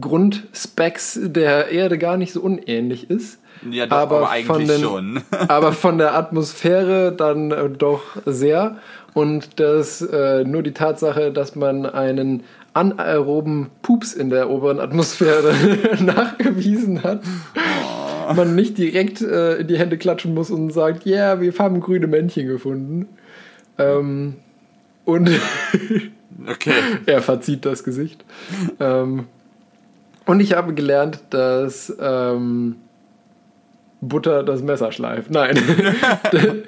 Grundspecs der Erde gar nicht so unähnlich ist, Ja, doch, aber eigentlich von den, schon. aber von der Atmosphäre dann äh, doch sehr. Und dass äh, nur die Tatsache, dass man einen anaeroben Pups in der oberen Atmosphäre nachgewiesen hat, man nicht direkt äh, in die Hände klatschen muss und sagt, ja, yeah, wir haben grüne Männchen gefunden. Ähm, und Okay. er verzieht das Gesicht. Ähm, und ich habe gelernt, dass ähm, Butter das Messer schleift. Nein.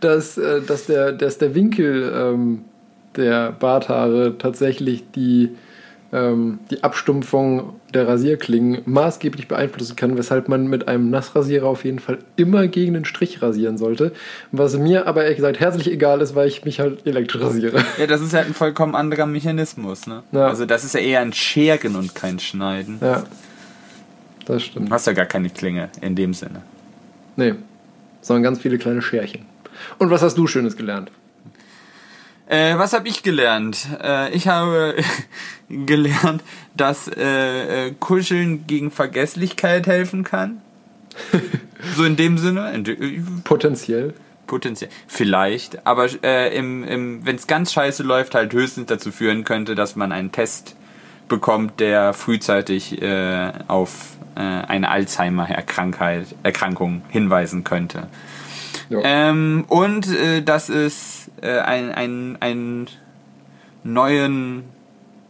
dass, äh, dass, der, dass der Winkel ähm, der Barthaare tatsächlich die, ähm, die Abstumpfung der Rasierklingen maßgeblich beeinflussen kann, weshalb man mit einem Nassrasierer auf jeden Fall immer gegen den Strich rasieren sollte. Was mir aber ehrlich gesagt herzlich egal ist, weil ich mich halt elektrisch rasiere. Ja, das ist halt ein vollkommen anderer Mechanismus, ne? Ja. Also das ist ja eher ein Scheren und kein Schneiden. Ja, das Du stimmt. hast ja gar keine Klinge in dem Sinne. Nee, sondern ganz viele kleine Scherchen. Und was hast du Schönes gelernt? Äh, was habe ich gelernt? Äh, ich habe gelernt, dass äh, äh, Kuscheln gegen Vergesslichkeit helfen kann. so in dem Sinne. In de- Potenziell. Potenziell. Vielleicht. Aber äh, im, im, wenn es ganz scheiße läuft, halt höchstens dazu führen könnte, dass man einen Test bekommt, der frühzeitig äh, auf äh, eine Alzheimer-Erkrankheit, Erkrankung hinweisen könnte. Ja. Ähm, und äh, dass es äh, ein, ein, einen neuen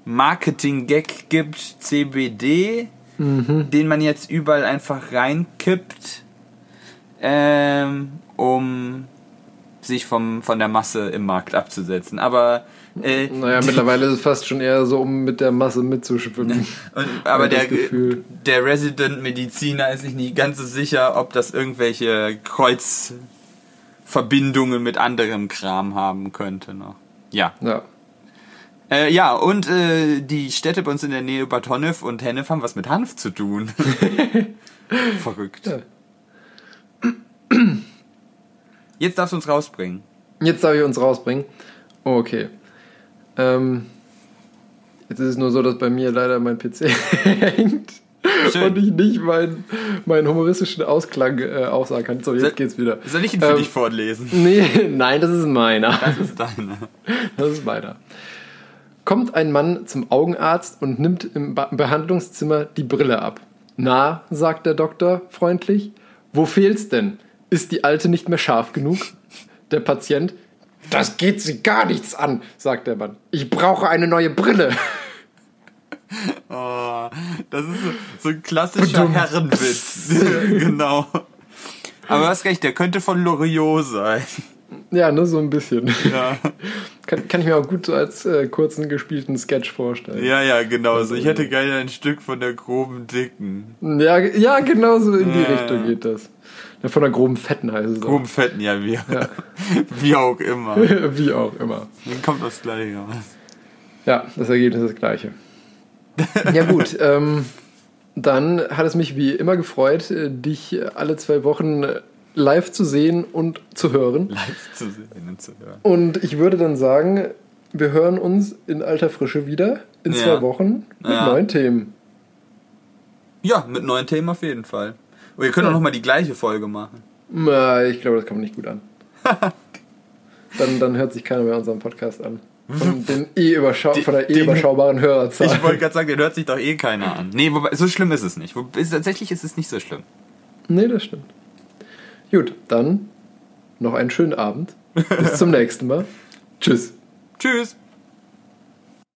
Marketing-Gag gibt, CBD, den man jetzt überall einfach reinkippt, ähm, um sich vom, von der Masse im Markt abzusetzen. Aber äh, Naja, mittlerweile ist es fast schon eher so, um mit der Masse mitzuschwimmen. Und, aber der, der Resident-Mediziner ist sich nicht ganz so sicher, ob das irgendwelche Kreuzverbindungen mit anderem Kram haben könnte noch. Ja. Ja. Äh, ja, und äh, die Städte bei uns in der Nähe Bad Honnef und Hennef haben was mit Hanf zu tun. Verrückt. Ja. Jetzt darfst du uns rausbringen. Jetzt darf ich uns rausbringen. Okay. Ähm, jetzt ist es nur so, dass bei mir leider mein PC hängt. Schön. Und ich nicht meinen, meinen humoristischen Ausklang äh, aufsagen kann. So, Soll- jetzt geht's wieder. Soll ich ihn für Ähm, dich vorlesen? Nee, nein, das ist meiner. Das ist deine. Das ist meiner. Kommt ein Mann zum Augenarzt und nimmt im Behandlungszimmer die Brille ab. Na, sagt der Doktor freundlich, wo fehlt's denn? Ist die alte nicht mehr scharf genug? Der Patient, das geht sie gar nichts an, sagt der Mann. Ich brauche eine neue Brille. Oh, das ist so, so ein klassischer. Herrenwitz. genau. Aber du hast recht, der könnte von Loriot sein. Ja, ne, so ein bisschen. Ja, Kann, kann ich mir auch gut so als äh, kurzen gespielten Sketch vorstellen. ja, ja genau so. Ich hätte gerne ein Stück von der groben Dicken. Ja, ja genau so in die Ja, Richtung ja. geht das. Ja, von der groben Fetten heißt es auch. Groben Fetten, ja, wie, wie auch immer. Wie auch immer. Dann kommt das gleiche raus. Ja, das Ergebnis ist das gleiche. Ja gut, ähm, dann hat es mich wie immer gefreut, äh, dich alle zwei Wochen äh, live zu sehen und zu hören. Live zu sehen und zu hören. Und ich würde dann sagen, wir hören uns in alter Frische wieder in Ja. zwei Wochen mit Ja. neuen Themen. Ja, mit neuen Themen auf jeden Fall. Und ihr könnt auch nochmal die gleiche Folge machen. Na, ich glaube, das kommt nicht gut an. dann, dann hört sich keiner mehr unseren Podcast an. Von, den eh überschau Die- von der eh den- überschaubaren Hörerzahl. Ich wollte gerade sagen, den hört sich doch eh keiner an. Nee, wobei, so schlimm ist es nicht. Wo- ist- Tatsächlich ist es nicht so schlimm. Nee, das stimmt. Gut, dann noch einen schönen Abend. Bis zum nächsten Mal. Tschüss. Tschüss.